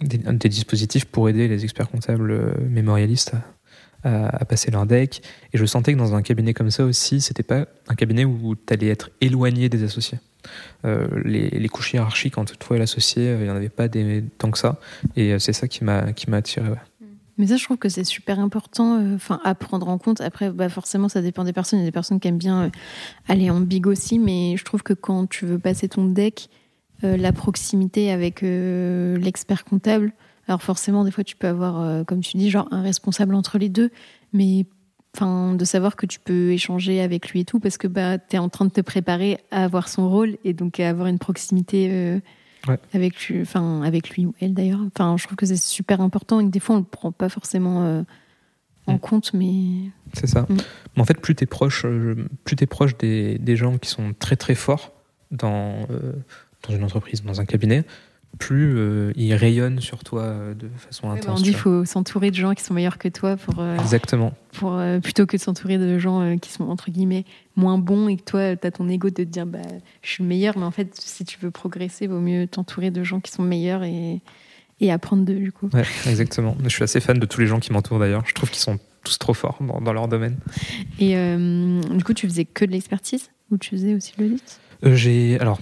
des, des, dispositifs pour aider les experts comptables mémorialistes à, passer leur deck. Et je sentais que dans un cabinet comme ça aussi, c'était pas un cabinet où tu allais être éloigné des associés. Euh, les, les, couches hiérarchiques entre toi et l'associé, euh, il n'y en avait pas tant que ça. Et euh, c'est ça qui m'a attiré. Mais ça, je trouve que c'est super important enfin à prendre en compte. Après, bah, forcément, ça dépend des personnes. Il y a des personnes qui aiment bien aller en big aussi, mais je trouve que quand tu veux passer ton deck, la proximité avec l'expert comptable, alors forcément, des fois, tu peux avoir, euh, comme tu dis, genre un responsable entre les deux, mais de savoir que tu peux échanger avec lui et tout, parce que bah, tu es en train de te préparer à avoir son rôle et donc à avoir une proximité euh, Ouais. avec, lui, enfin, avec lui ou elle d'ailleurs. Enfin, je trouve que c'est super important et que des fois on le prend pas forcément euh, en Mm. compte, mais C'est ça. Mm. Mais en fait, plus tu es proche, euh, plus t'es proche des, des gens qui sont très très forts dans, euh, dans une entreprise, dans un cabinet, plus euh, ils rayonnent sur toi euh, de façon Ouais, bah, intense. on dit qu'il faut s'entourer de gens qui sont meilleurs que toi pour, euh, Exactement. pour euh, plutôt que de s'entourer de gens qui sont entre guillemets moins bons et que toi tu as ton ego de te dire bah je suis le meilleur mais en fait si tu veux progresser vaut mieux t'entourer de gens qui sont meilleurs et, et apprendre d'eux du coup. Ouais, exactement. Je suis assez fan de tous les gens qui m'entourent d'ailleurs. Je trouve qu'ils sont tous trop forts dans, dans leur domaine. Et du coup tu faisais que de l'expertise ou tu faisais aussi de l'audit? J'ai alors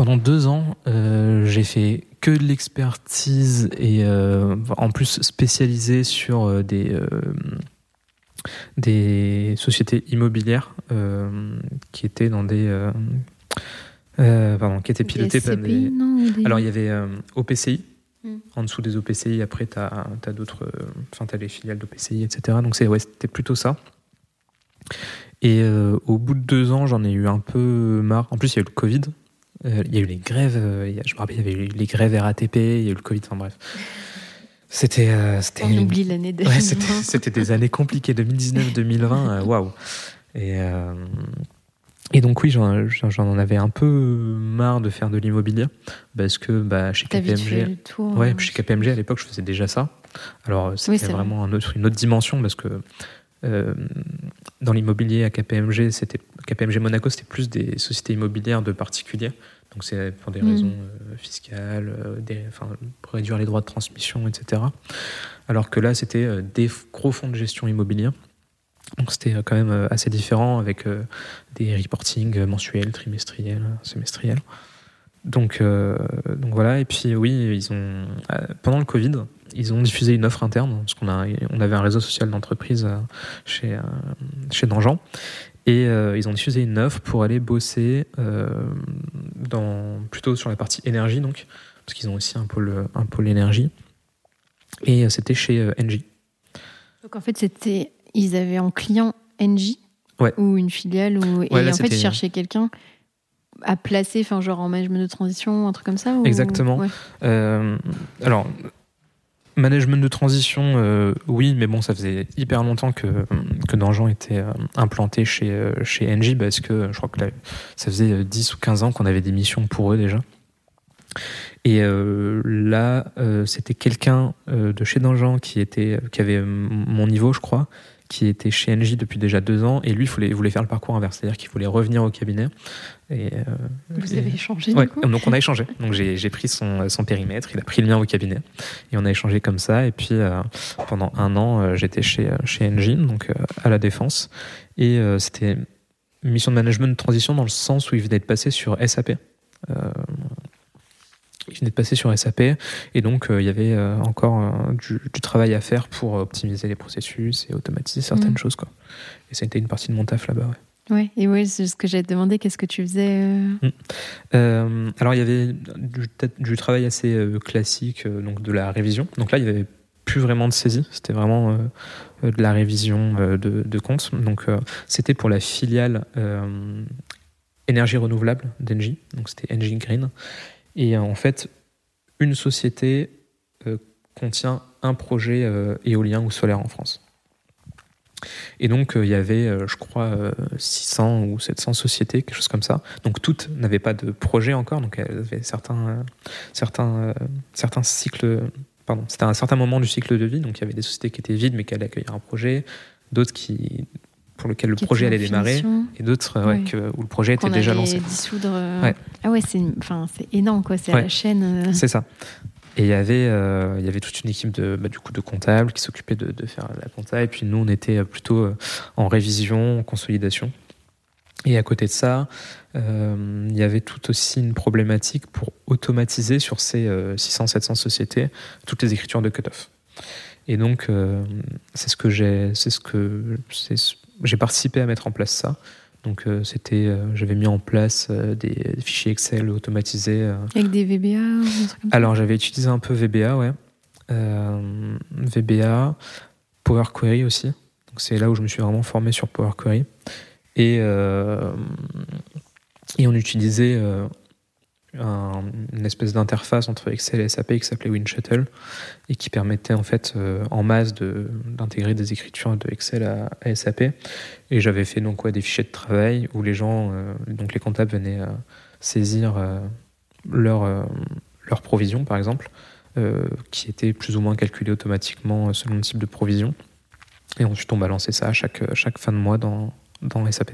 pendant deux ans, euh, j'ai fait que de l'expertise et euh, en plus spécialisé sur euh, des euh, des sociétés immobilières qui étaient dans des pardon, qui étaient pilotées par des. non, ou des- Alors il y avait OPCI. Mm. En dessous des OPCI, après, tu as, d'autres. Enfin, tu as les filiales d'OPCI, etc. Donc, c'est, ouais, c'était plutôt ça. Et au bout de deux ans, j'en ai eu un peu marre. En plus, il y a eu le Covid. Euh, il y a eu les grèves. euh, je me rappelle, il y avait eu les grèves RATP. Il y a eu le Covid. Enfin, bref. C'était. euh, on oublie l'année de Ouais, c'était, des années compliquées, 2019-2020, euh, waouh. Et, euh, et donc oui, j'en, j'en avais un peu marre de faire de l'immobilier parce que bah, chez KPMG, le tour. ouais, euh, chez KPMG à l'époque, je faisais déjà ça. Alors c'était Oui, vraiment un autre, une autre dimension parce que euh, dans l'immobilier à KPMG, c'était KPMG Monaco, c'était plus des sociétés immobilières de particuliers. Donc c'est pour des Mm. raisons euh, fiscales, euh, des, enfin, pour réduire les droits de transmission, etc. Alors que là, c'était des gros fonds de gestion immobilière. Donc c'était quand même assez différent avec des reportings mensuels, trimestriels, semestriels. Donc, donc voilà, et puis oui, ils ont, pendant le Covid, ils ont diffusé une offre interne, parce qu'on a, on avait un réseau social d'entreprise euh, chez, euh, chez Dangean, et euh, ils ont diffusé une offre pour aller bosser euh, dans, plutôt sur la partie énergie, donc, parce qu'ils ont aussi un pôle, un pôle énergie, et c'était chez euh, Engie. Donc en fait, c'était ils avaient en client Ouais. ou une filiale ou et là, en fait ils cherchaient quelqu'un à placer, enfin genre en management de transition, un truc comme ça. ou- Exactement. Ouais. Euh, alors, management de transition, euh, oui, mais bon, ça faisait hyper longtemps que, que Dangean était euh, implanté chez, euh, chez parce que je crois que là, ça faisait euh, 10 ou 15 ans qu'on avait des missions pour eux déjà. Et là, c'était quelqu'un de chez Dangean qui, était, qui avait mon niveau, je crois, qui était chez Engie depuis déjà deux ans, et lui, il voulait faire le parcours inverse, c'est-à-dire qu'il voulait revenir au cabinet. Et, euh, Vous et- avez échangé Ouais, du coup donc on a échangé. Donc j'ai pris son, son périmètre, il a pris le mien au cabinet et on a échangé comme ça. Et puis euh, pendant un an, euh, j'étais chez euh, chez Engine, donc euh, à la défense, et euh, c'était une mission de management de transition dans le sens où il venait de passer sur SAP. Euh, il venait de passer sur SAP et donc euh, il y avait euh, encore euh, du, du travail à faire pour optimiser les processus et automatiser certaines Mhm. choses quoi. Et ça a été une partie de mon taf là-bas. Ouais. Ouais, et ouais, c'est ce que j'allais te demander, qu'est-ce que tu faisais euh, Euh, alors il y avait du, travail assez euh, classique, donc de la révision. Donc là il y avait plus vraiment de saisie, c'était vraiment de la révision de, de comptes. Donc c'était pour la filiale énergie renouvelable d'Engie, donc c'était Engie Green. Et en fait, une société contient un projet éolien ou solaire en France. Et donc, euh, il y avait, euh, je crois, euh, 600 ou 700 sociétés, quelque chose comme ça. Donc, toutes n'avaient pas de projet encore. Donc, elles avaient certains, euh, certains, euh, certains cycles. Pardon, c'était un certain moment du cycle de vie. Donc, il y avait des sociétés qui étaient vides, mais qui allaient accueillir un projet. D'autres qui, pour lesquels le qui projet allait démarrer. Et d'autres, euh, ouais, où le projet était déjà lancé. dissoudre. euh, Ouais. Ah ouais, c'est énorme quoi, c'est Ouais. la chaîne. euh, C'est ça. Et il y avait, euh, il y avait toute une équipe de, bah, du coup, de comptables qui s'occupait de, faire la compta. Et puis nous, on était euh, plutôt euh, en révision, en consolidation. Et à côté de ça, euh, il y avait tout aussi une problématique pour automatiser sur ces 600-700 sociétés toutes les écritures de cut-off. Et donc, euh, c'est ce que j'ai, c'est ce que j'ai participé à mettre en place ça. Donc, euh, c'était, euh, j'avais mis en place euh, des, fichiers Excel automatisés. Avec des VBA ou des trucs comme ça? alors, j'avais utilisé un peu VBA, ouais. VBA, Power Query aussi. Donc c'est là où je me suis vraiment formé sur Power Query. Et, et on utilisait un- une espèce d'interface entre Excel et SAP qui s'appelait WinShuttle et qui permettait en fait euh, en masse d'intégrer des écritures de Excel à, SAP. Et j'avais fait donc des fichiers de travail où les gens, euh, donc les comptables venaient euh, saisir leur, leur provision par exemple, qui était plus ou moins calculée automatiquement selon le type de provision. Et ensuite on balançait ça à chaque, chaque fin de mois dans, dans SAP.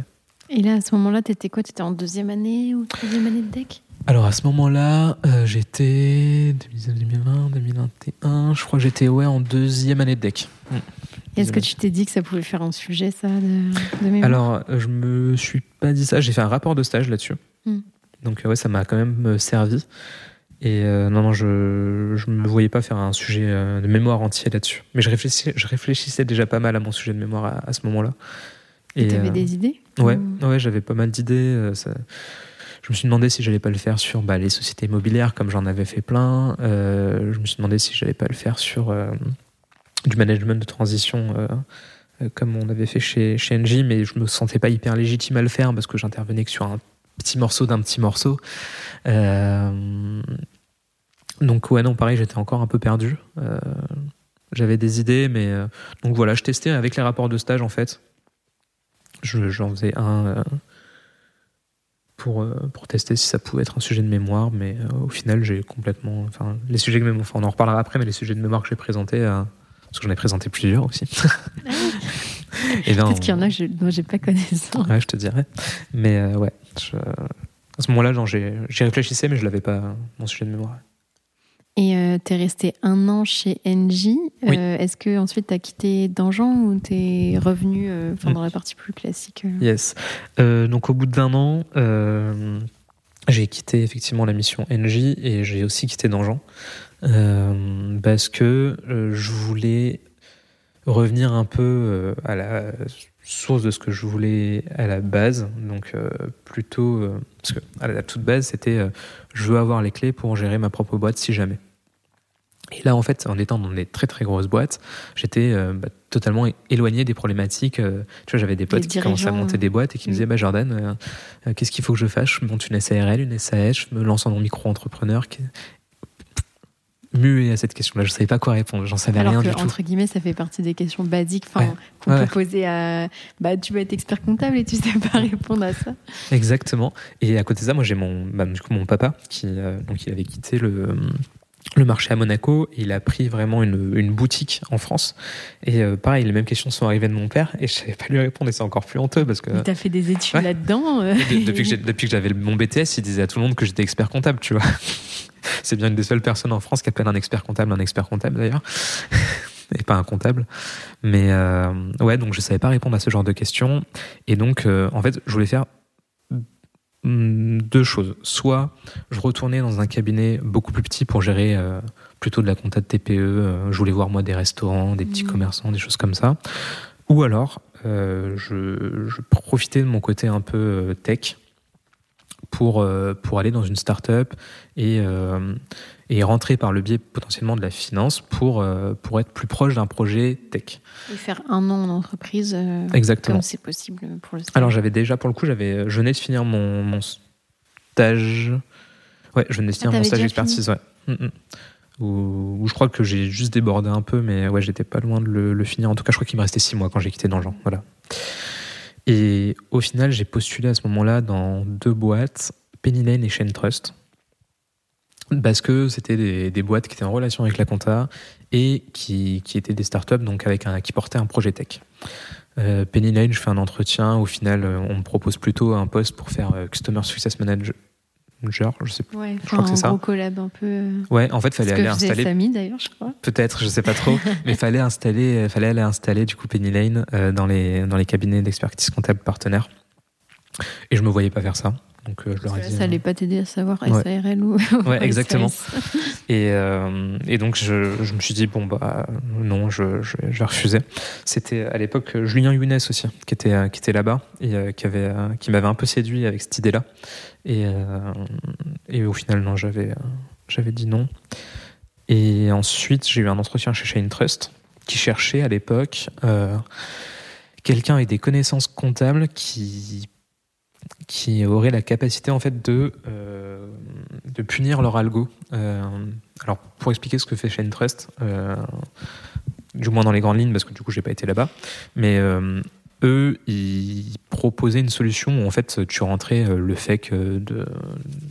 Et là, à ce moment-là, t'étais quoi? T'étais en deuxième année ou troisième année de deck Alors à ce moment-là, euh, j'étais 2020, 2021, je crois que j'étais ouais en deuxième année de deck. Mm. Est-ce que tu t'es dit que ça pouvait faire un sujet, ça, de, de mémoire? Alors euh, je me suis pas dit ça, j'ai fait un rapport de stage là-dessus. Mm. Donc euh, ouais, ça m'a quand même euh, servi. Et euh, non, non, je je me voyais pas faire un sujet de mémoire entier là-dessus. Mais je réfléchissais, je réfléchissais déjà pas mal à mon sujet de mémoire à, à ce moment-là. Et t'avais euh, des idées? Ouais, Ou- ouais j'avais pas mal d'idées. euh, ça- Je me suis demandé si j'allais pas le faire sur bah, les sociétés immobilières, comme j'en avais fait plein. Euh, je me suis demandé si j'allais pas le faire sur euh, du management de transition, euh, comme on avait fait chez, chez Engie, mais je me sentais pas hyper légitime à le faire parce que j'intervenais que sur un petit morceau d'un petit morceau. Donc ouais, non, pareil, j'étais encore un peu perdu. J'avais des idées, mais donc voilà, je testais avec les rapports de stage en fait. Je- J'en faisais un euh, pour, euh, pour tester si ça pouvait être un sujet de mémoire, mais euh, au final, j'ai complètement. Enfin, les sujets de mémoire, enfin, on en reparlera après, mais les sujets de mémoire que j'ai présentés, parce que j'en ai présenté plusieurs aussi. Et ben, Peut-être qu'il y en a je- dont j'ai pas connaissance. Ouais, je te dirais. Mais euh, ouais, je- à ce moment-là, j'y réfléchissais, mais je l'avais pas, mon sujet de mémoire. Et euh, t'es resté un an chez Engie. Euh, Oui. Est-ce que ensuite t'as quitté Dangean ou t'es revenu euh, enfin, Mm. dans la partie plus classique euh Yes. Euh, donc au bout d'un an, j'ai quitté effectivement la mission NJ et j'ai aussi quitté Dangean parce que je voulais revenir un peu à la source de ce que je voulais à la base. Donc euh, plutôt euh, parce que à la toute base c'était euh, je veux avoir les clés pour gérer ma propre boîte si jamais. Et là, en fait, en étant dans des très très grosses boîtes, j'étais euh, bah, totalement éloigné des problématiques. euh, tu vois, j'avais des potes qui commençaient à monter des boîtes et qui me Mm. disaient bah, Jordan, euh, qu'est-ce qu'il faut que je fasse? Je monte une SARL, une SAS, je me lance en micro-entrepreneur. Qui- Muet à cette question-là, je savais pas quoi répondre, j'en savais Alors rien que, du tout. entre guillemets, ça fait partie des questions basiques Ouais. qu'on Ouais, peut poser à. Bah, tu vas être expert comptable et tu sais pas répondre à ça. Exactement. Et à côté de ça, moi j'ai mon, bah, du coup, mon papa qui donc il avait quitté le, le marché à Monaco il a pris vraiment une, une boutique en France. Et euh, pareil, les mêmes questions sont arrivées de mon père et je savais pas lui répondre et c'est encore plus honteux parce que Mais T'as fait des études Ouais. là-dedans. euh. de- depuis que j'avais mon BTS, il disait à tout le monde que j'étais expert comptable, tu vois. C'est bien une des seules personnes en France qui appelle un expert comptable un expert comptable d'ailleurs. Et pas un comptable. Mais euh, ouais, donc je savais pas répondre à ce genre de questions. Et donc, euh, en fait, je voulais faire deux choses. Soit je retournais dans un cabinet beaucoup plus petit pour gérer euh, plutôt de la compta de TPE. euh, je voulais voir moi des restaurants, des petits Mhm. commerçants, des choses comme ça. Ou alors, euh, je, je profitais de mon côté un peu tech pour, pour aller dans une start-up et, et rentrer par le biais potentiellement de la finance pour, euh, pour être plus proche d'un projet tech. Et faire un an en entreprise, euh, Exactement. comme c'est possible pour le stage. Alors j'avais déjà, pour le coup, j'avais, je venais de finir mon, mon stage. Ouais, je venais de finir mon t'avais stage déjà d'expertise, ouais. Mm, mm. Où, où je crois que j'ai juste débordé un peu, mais ouais, j'étais pas loin de le, le finir. En tout cas, je crois qu'il me restait six mois quand j'ai quitté Dangean. Voilà. Et au final, j'ai postulé à ce moment-là dans deux boîtes, Penny Lane et Chain Trust. Parce que c'était des, des boîtes qui étaient en relation avec la compta et qui, qui étaient des startups, donc avec un, qui portaient un projet tech. Euh, Penny Lane, je fais un entretien. Au final, euh, on me propose plutôt un poste pour faire euh, Customer Success Manager. Je sais pas. Ouais, crois que c'est ça. gros collab un peu. euh, Ouais, en fait, fallait aller installer. Samy d'ailleurs, je crois. Peut-être, je sais pas trop, mais fallait installer, fallait aller installer du coup Penny Lane euh, dans les dans les cabinets d'expertise comptable partenaires. Et je me voyais pas faire ça, donc euh, je leur ai Ça, dit. ça allait pas t'aider à savoir Ouais. SARL ou. Ouais, ou exactement. Et, euh, et donc je, je me suis dit bon bah non, je, je, je vais refuser. C'était à l'époque euh, Julien Younes aussi qui était euh, qui était là-bas et euh, qui avait euh, qui m'avait un peu séduit avec cette idée-là. Et euh, et au final non, j'avais euh, j'avais dit non. Et ensuite j'ai eu un entretien chez Shane Trust qui cherchait à l'époque euh, quelqu'un avec des connaissances comptables qui qui aurait la capacité en fait de de punir leur algo. alors pour expliquer ce que fait Shane Trust, du moins dans les grandes lignes parce que du coup j'ai pas été là-bas, mais eux, ils proposaient une solution où en fait tu rentrais euh, le euh,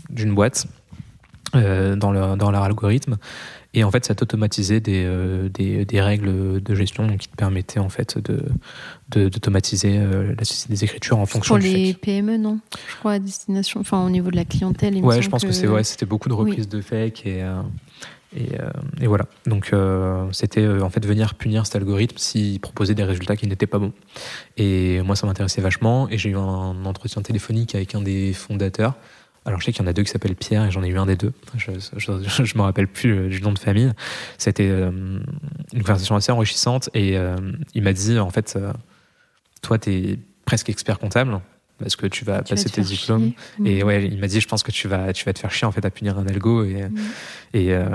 d'une boîte euh, dans, leur, dans leur algorithme et en fait ça t'automatisait des, des, règles de gestion qui te permettaient en fait de d'automatiser des écritures en fonction pour les PME non? Je crois à destination enfin au niveau de la clientèle ouais je pense que, c'est ouais c'était beaucoup de reprises de FEC et euh, et, voilà. Donc euh, c'était euh, en fait venir punir cet algorithme s'il proposait des résultats qui n'étaient pas bons. Et moi ça m'intéressait vachement et j'ai eu un entretien téléphonique avec un des fondateurs. Alors je sais qu'il y en a deux qui s'appellent Pierre et j'en ai eu un des deux. Je ne me rappelle plus du nom de famille. C'était une conversation assez enrichissante et il m'a dit en fait toi tu es presque expert comptable parce que tu vas passer tes diplômes. Et mm. ouais, il m'a dit, je pense que tu vas, tu vas te faire chier en fait à punir un algo. Et, mm. et euh,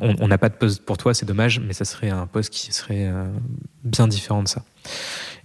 on n'a pas de poste pour toi, c'est dommage, mais ça serait un poste qui serait euh, bien différent de ça.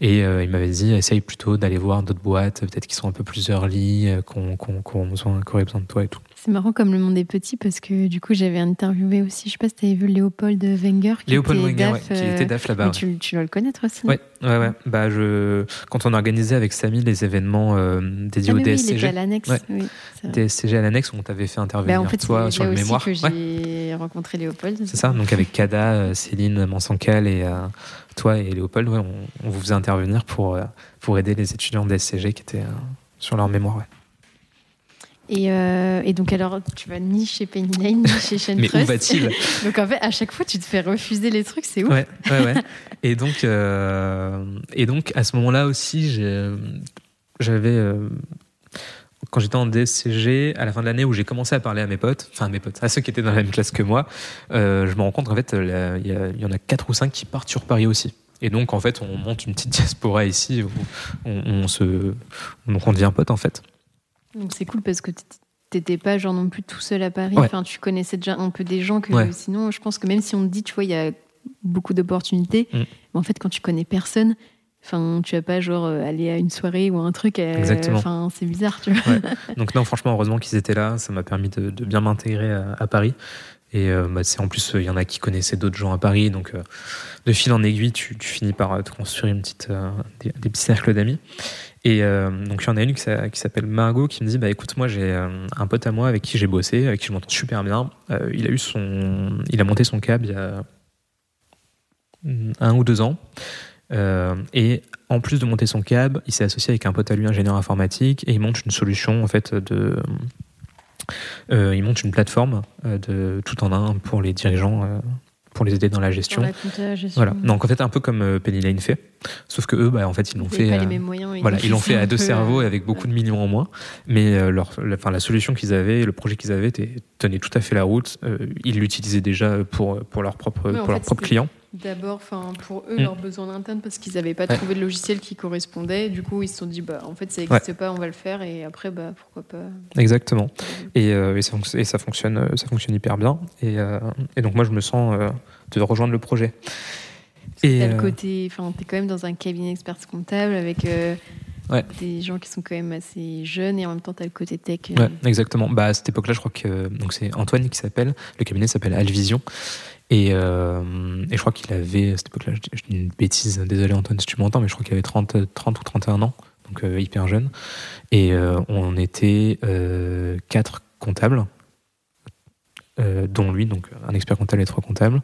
Et euh, il m'avait dit, essaye plutôt d'aller voir d'autres boîtes, peut-être qui sont un peu plus early, qu'on qu besoin, qu besoin de toi et tout. C'est marrant comme le monde est petit parce que du coup j'avais interviewé aussi, je sais pas si tu avais vu Léopold Wenger. Qui Léopold était Wenger, qui était DAF là-bas. Tu, tu, dois le connaître aussi. Ouais, ouais, ouais. Bah, je... Quand on organisait avec Samy les événements euh, dédiés ah, au DSCG. Oui, à l'annexe. Oui, DSCG à l'annexe où on t'avait fait intervenir bah, en fait, toi sur le aussi mémoire. que j'ai rencontré Léopold. C'est ça, donc avec Kada, euh, Céline Mansancal et euh, toi et Léopold, ouais, on, on, vous faisait intervenir pour, pour aider les étudiants DSCG qui étaient sur leur mémoire. Ouais. Et, euh, et, donc, alors, tu vas ni chez Penny Lane, ni chez Shane Mais où va-t-il Donc, en fait, à chaque fois, tu te fais refuser les trucs, c'est ouf. Ouais, ouais, ouais. et, donc, euh, et donc, à ce moment-là aussi, j'avais. Euh, quand j'étais en DSCG, à la fin de l'année où j'ai commencé à parler à mes potes, enfin à mes potes, à ceux qui étaient dans la même classe que moi, je me rends compte qu'en fait, il y, en a quatre ou cinq qui partent sur Paris aussi. Et donc, en fait, on monte une petite diaspora ici où on, on se, donc on devient pote en fait. Donc c'est cool parce que t'étais pas genre non plus tout seul à Paris. Enfin, tu connaissais déjà un peu des gens que sinon, je pense que même si on te dit, tu vois, il y a beaucoup d'opportunités, mm. en fait, quand tu connais personne, Enfin, tu vas pas genre euh, aller à une soirée ou un truc. Euh, enfin, c'est bizarre, tu vois. Donc non, franchement, heureusement qu'ils étaient là. Ça m'a permis de, bien m'intégrer à, Paris. Et euh, bah, c'est en plus, il y en a qui connaissaient d'autres gens à Paris. Donc de fil en aiguille, tu, finis par te construire une petite, des, petits cercles d'amis. Et euh, donc, il y en a une qui, s'appelle Margot qui me dit Bah écoute, moi j'ai euh, un pote à moi avec qui j'ai bossé, avec qui je m'entends super bien. Euh, il, a eu son, il a monté son cab il y a un ou deux ans. et en plus de monter son cab, il s'est associé avec un pote à lui, ingénieur informatique, et il monte une solution en fait de. Il monte une plateforme de tout en un pour les dirigeants pour les aider dans la gestion. Voilà. Donc en fait un peu comme euh, Penny Lane fait, sauf que eux, bah, en fait ils l'ont fait. Pas les mêmes moyens, voilà, ils l'ont fait à deux cerveaux et avec beaucoup de millions en moins. Mais euh, leur, la, enfin, la solution qu'ils avaient, le projet qu'ils avaient, tenait tout à fait la route. Euh, ils l'utilisaient déjà pour pour leurs propres pour leurs propres clients. D'abord, enfin pour eux, mm. leurs besoins internes parce qu'ils n'avaient pas trouvé de logiciel qui correspondait. Du coup, ils se sont dit bah en fait ça n'existe pas, on va le faire et après bah pourquoi pas. Exactement. Et, et, ça, et, ça, fonctionne ça fonctionne hyper bien. Et, et donc moi je me sens de rejoindre le projet. Et le euh, côté, enfin, t'es quand même dans un cabinet expert comptable avec euh, des gens qui sont quand même assez jeunes et en même temps t'as le côté tech. Euh. Ouais, exactement. Bah à cette époque-là, je crois que donc c'est Antoine qui s'appelle. Le cabinet s'appelle Alvision. Et, et je crois qu'il avait, à cette époque-là, je, dis une bêtise, désolé Antoine si tu m'entends, mais je crois qu'il avait 30, 30 ou 31 ans, donc hyper jeune. Et on était quatre comptables, euh, dont lui, donc un expert comptable et trois comptables.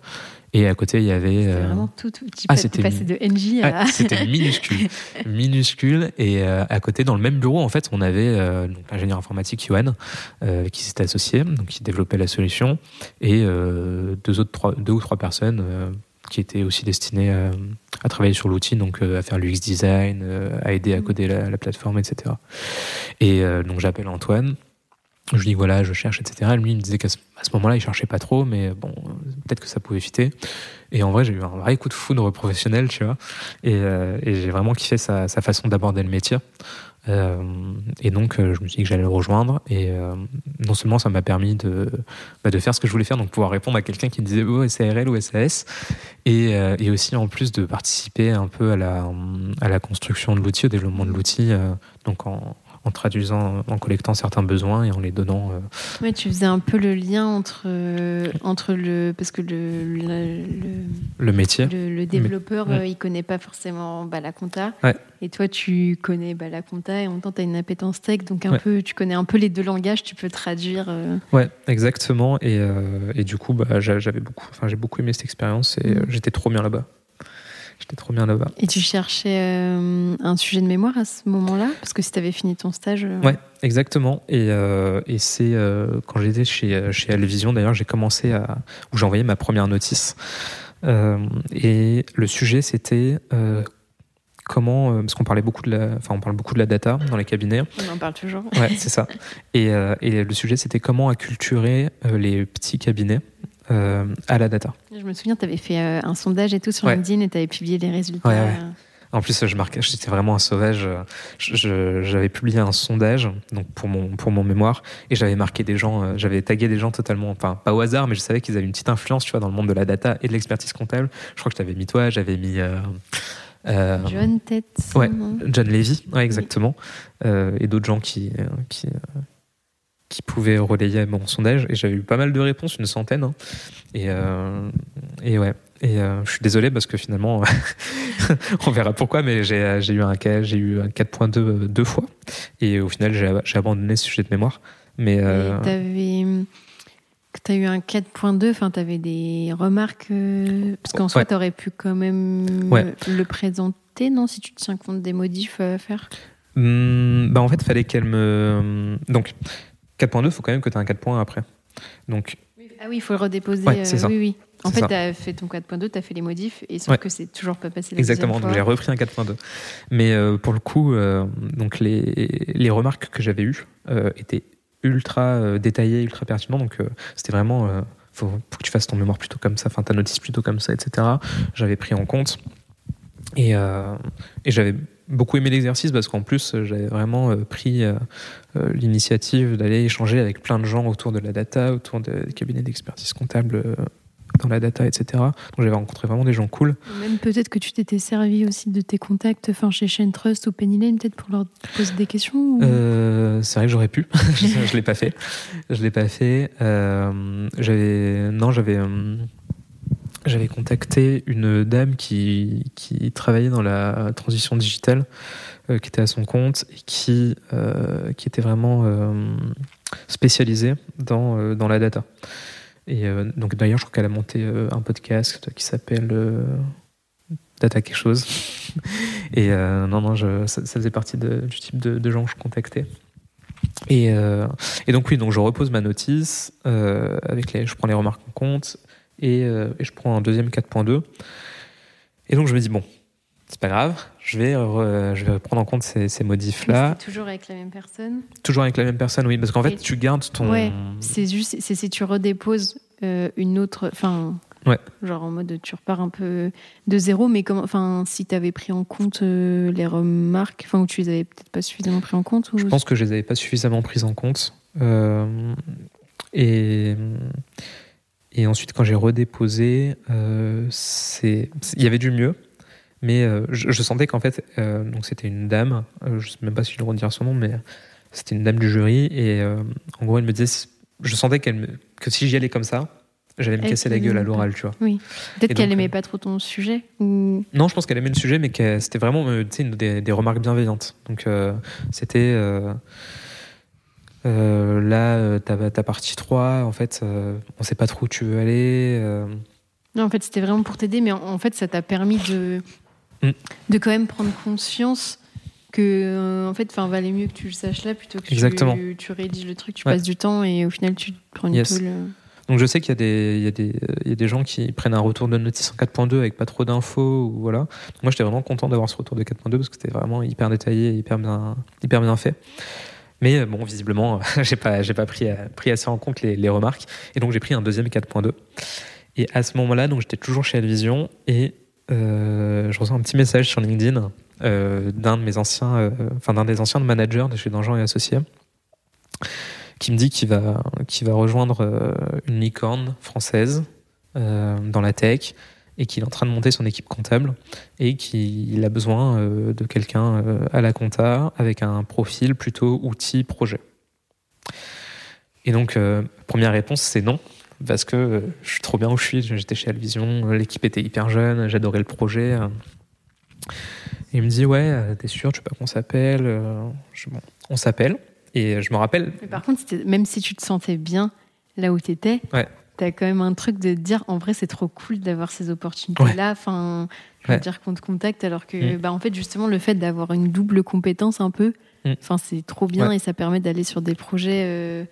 Et à côté, il y avait. Euh... vraiment tout. tout. Tu ah, c'était passé de NJ à. Ah, c'était minuscule. minuscule. Et euh, à côté, dans le même bureau, en fait, on avait euh, l'ingénieur informatique Johan, qui s'était associé, donc qui développait la solution, et deux, autres, trois, deux ou trois personnes qui étaient aussi destinées à travailler sur l'outil, donc à faire l'UX design, à aider à mm. coder la, la plateforme, etc. Et donc j'appelle Antoine je lui dis voilà, je cherche, etc. Et lui, il me disait qu'à ce, moment-là, il cherchait pas trop, mais bon, peut-être que ça pouvait fitter. Et en vrai, j'ai eu un vrai coup de foudre professionnel, tu vois. Et, euh, j'ai vraiment kiffé sa, façon d'aborder le métier. Euh, et donc, euh, je me suis dit que j'allais le rejoindre. Et non seulement ça m'a permis de, bah, de faire ce que je voulais faire, donc pouvoir répondre à quelqu'un qui me disait oh, SARL ou SAS, et, et, aussi en plus de participer un peu à la, à la construction de l'outil, au développement de l'outil, donc en, en traduisant, en collectant certains besoins et en les donnant. Euh... Ouais, tu faisais un peu le lien entre, euh, entre le. Parce que le. Le, le métier. Le, développeur, ouais. euh, il connaît pas forcément bah, la compta. Ouais. Et toi, tu connais bah, la compta et en même temps, tu as une appétence tech. Donc, un ouais. peu, tu connais un peu les deux langages, tu peux traduire. Euh. Ouais, exactement. Et, euh, et du coup, bah, j'avais beaucoup, j'ai beaucoup aimé cette expérience et mmh. j'étais trop bien là-bas. J'étais trop bien là-bas. Et tu cherchais euh, un sujet de mémoire à ce moment-là? Parce que si tu avais fini ton stage. Euh... Ouais, exactement. Et, euh, et c'est euh, quand j'étais chez, chez Alvision, d'ailleurs, j'ai commencé à. où j'ai envoyé ma première notice. et le sujet, c'était. Comment, parce qu'on parlait beaucoup de la, enfin on parle beaucoup de la data dans les cabinets. On en parle toujours. Ouais, c'est ça. Et, et le sujet c'était comment acculturer les petits cabinets euh, à la data. Je me souviens, tu avais fait euh, un sondage et tout sur ouais. LinkedIn et tu avais publié les résultats. Ouais, ouais. En plus, je marquais, j'étais vraiment un sauvage. J'avais publié un sondage donc pour mon pour mon mémoire et j'avais marqué des gens, euh, j'avais tagué des gens totalement, enfin pas au hasard, mais je savais qu'ils avaient une petite influence, tu vois, dans le monde de la data et de l'expertise comptable. Je crois que je t'avais mis toi, j'avais mis. Euh, euh, John Tett. Ouais, John Levy, ouais, exactement. Oui. et d'autres gens qui qui qui pouvaient relayer mon sondage et j'avais eu pas mal de réponses, une centaine. Hein. Et, euh, et ouais. Et euh, je suis désolé parce que finalement, on verra pourquoi, mais j'ai eu un j'ai eu un 4.2 deux fois et au final j'ai abandonné ce sujet de mémoire. Mais euh... t'avais tu as eu un 4.2, enfin tu avais des remarques euh, parce qu'en soi ouais. tu aurais pu quand même ouais. le présenter, non Si tu te tiens compte des modifs à faire? Mmh, bah en fait, il fallait qu'elle me donc 4.2, il faut quand même que tu aies un 4 points après. Donc, ah oui, il faut le redéposer. Ouais, c'est ça. Oui, oui. En fait, tu as fait ton 4.2, tu as fait les modifs, et sauf ouais. que c'est toujours pas passé la Exactement, donc j'ai repris un 4.2. Mais euh, pour le coup, euh, donc les, les remarques que j'avais eues euh, étaient ultra euh, détaillées, ultra pertinentes. Donc euh, c'était vraiment, il faut, faut, que tu fasses ton mémoire plutôt comme ça, enfin ta notice plutôt comme ça, etc. J'avais pris en compte. Et, et j'avais beaucoup aimé l'exercice parce qu'en plus j'avais vraiment euh, pris euh, euh, l'initiative d'aller échanger avec plein de gens autour de la data, autour des cabinets d'expertise comptable dans la data, etc. Donc j'avais rencontré vraiment des gens cool. Même peut-être que tu t'étais servi aussi de tes contacts, enfin chez Chain Trust ou Penny Lane, peut-être pour leur poser des questions. Ou... Euh, c'est vrai que j'aurais pu. je l'ai pas fait. Je l'ai pas fait. Euh, j'avais non, j'avais j'avais contacté une dame qui, qui travaillait dans la transition digitale, euh, qui était à son compte et qui, euh, qui était vraiment euh, spécialisée dans, dans la data. Et donc d'ailleurs, je crois qu'elle a monté un podcast qui s'appelle Data quelque chose. et non, non, ça, faisait partie du type de, gens que je contactais. Et, donc oui, donc je repose ma notice, avec les, je prends les remarques en compte, et, et, je prends un deuxième 4.2. Et donc je me dis, bon, c'est pas grave, je vais, euh, je vais prendre en compte ces, ces modifs-là. Toujours avec la même personne Toujours avec la même personne, oui, parce qu'en fait, tu... tu gardes ton. Ouais, c'est juste, c'est si tu redéposes euh, une autre. Enfin. Ouais. Genre en mode tu repars un peu de zéro, mais comme, enfin, si tu avais pris en compte euh, les remarques, enfin, ou tu les avais peut-être pas suffisamment pris en compte ou... Je pense que je les avais pas suffisamment prises en compte. Et. Et ensuite, quand j'ai redéposé, il y avait du mieux, mais euh, je, je, sentais qu'en fait, euh, donc c'était une dame, euh, je sais même pas si je dois redire son nom, mais c'était une dame du jury, et en gros, elle me disait, je sentais qu'elle me, que si j'y allais comme ça, j'allais me casser la gueule à l'oral, tu vois. Oui. Peut-être qu'elle aimait pas trop ton sujet. Ou... Non, je pense qu'elle aimait le sujet, mais que c'était vraiment, des, des, remarques bienveillantes. Donc c'était euh, là, ta, ta, partie 3, en fait, on sait pas trop où tu veux aller. Non, en fait, c'était vraiment pour t'aider, mais en, en, fait, ça t'a permis de, mm. de quand même prendre conscience que, euh, en fait, enfin, valait mieux que tu le saches là plutôt que Exactement. Tu, tu rédiges le truc, tu ouais. passes du temps et au final, tu prends une yes. tôle. Donc je sais qu'il y, y, y, a des gens qui prennent un retour de notice en 4.2 avec pas trop d'infos. Ou voilà. Donc moi j'étais vraiment content d'avoir ce retour de 4.2 parce que c'était vraiment hyper détaillé, hyper bien, hyper bien fait. Mais bon, visiblement, j'ai pas, j'ai pas pris, pris assez en compte les, les remarques. Et donc, j'ai pris un deuxième 4.2. Et à ce moment-là, donc, j'étais toujours chez Alvision et euh, je reçois un petit message sur LinkedIn d'un de mes anciens, enfin d'un des anciens managers de chez Dangean et Associés, qui me dit qu'il va, va rejoindre une licorne française dans la tech et qu'il est en train de monter son équipe comptable et qu'il a besoin de quelqu'un à la compta avec un profil plutôt outil projet. Et donc, première réponse, c'est non parce que euh, je suis trop bien où je suis. J'étais chez Alvision, l'équipe était hyper jeune, j'adorais le projet. il me dit Ouais, euh, t'es sûr, tu veux pas qu'on s'appelle bon, On s'appelle. Et je me rappelle. Mais par contre, même si tu te sentais bien là où t'étais, ouais. t'as quand même un truc de dire en vrai, c'est trop cool d'avoir ces opportunités-là. Enfin, je veux dire qu'on te contacte alors que, mm. bah, en fait, justement, le fait d'avoir une double compétence un peu, mm. c'est trop bien et ça permet d'aller sur des projets. Euh,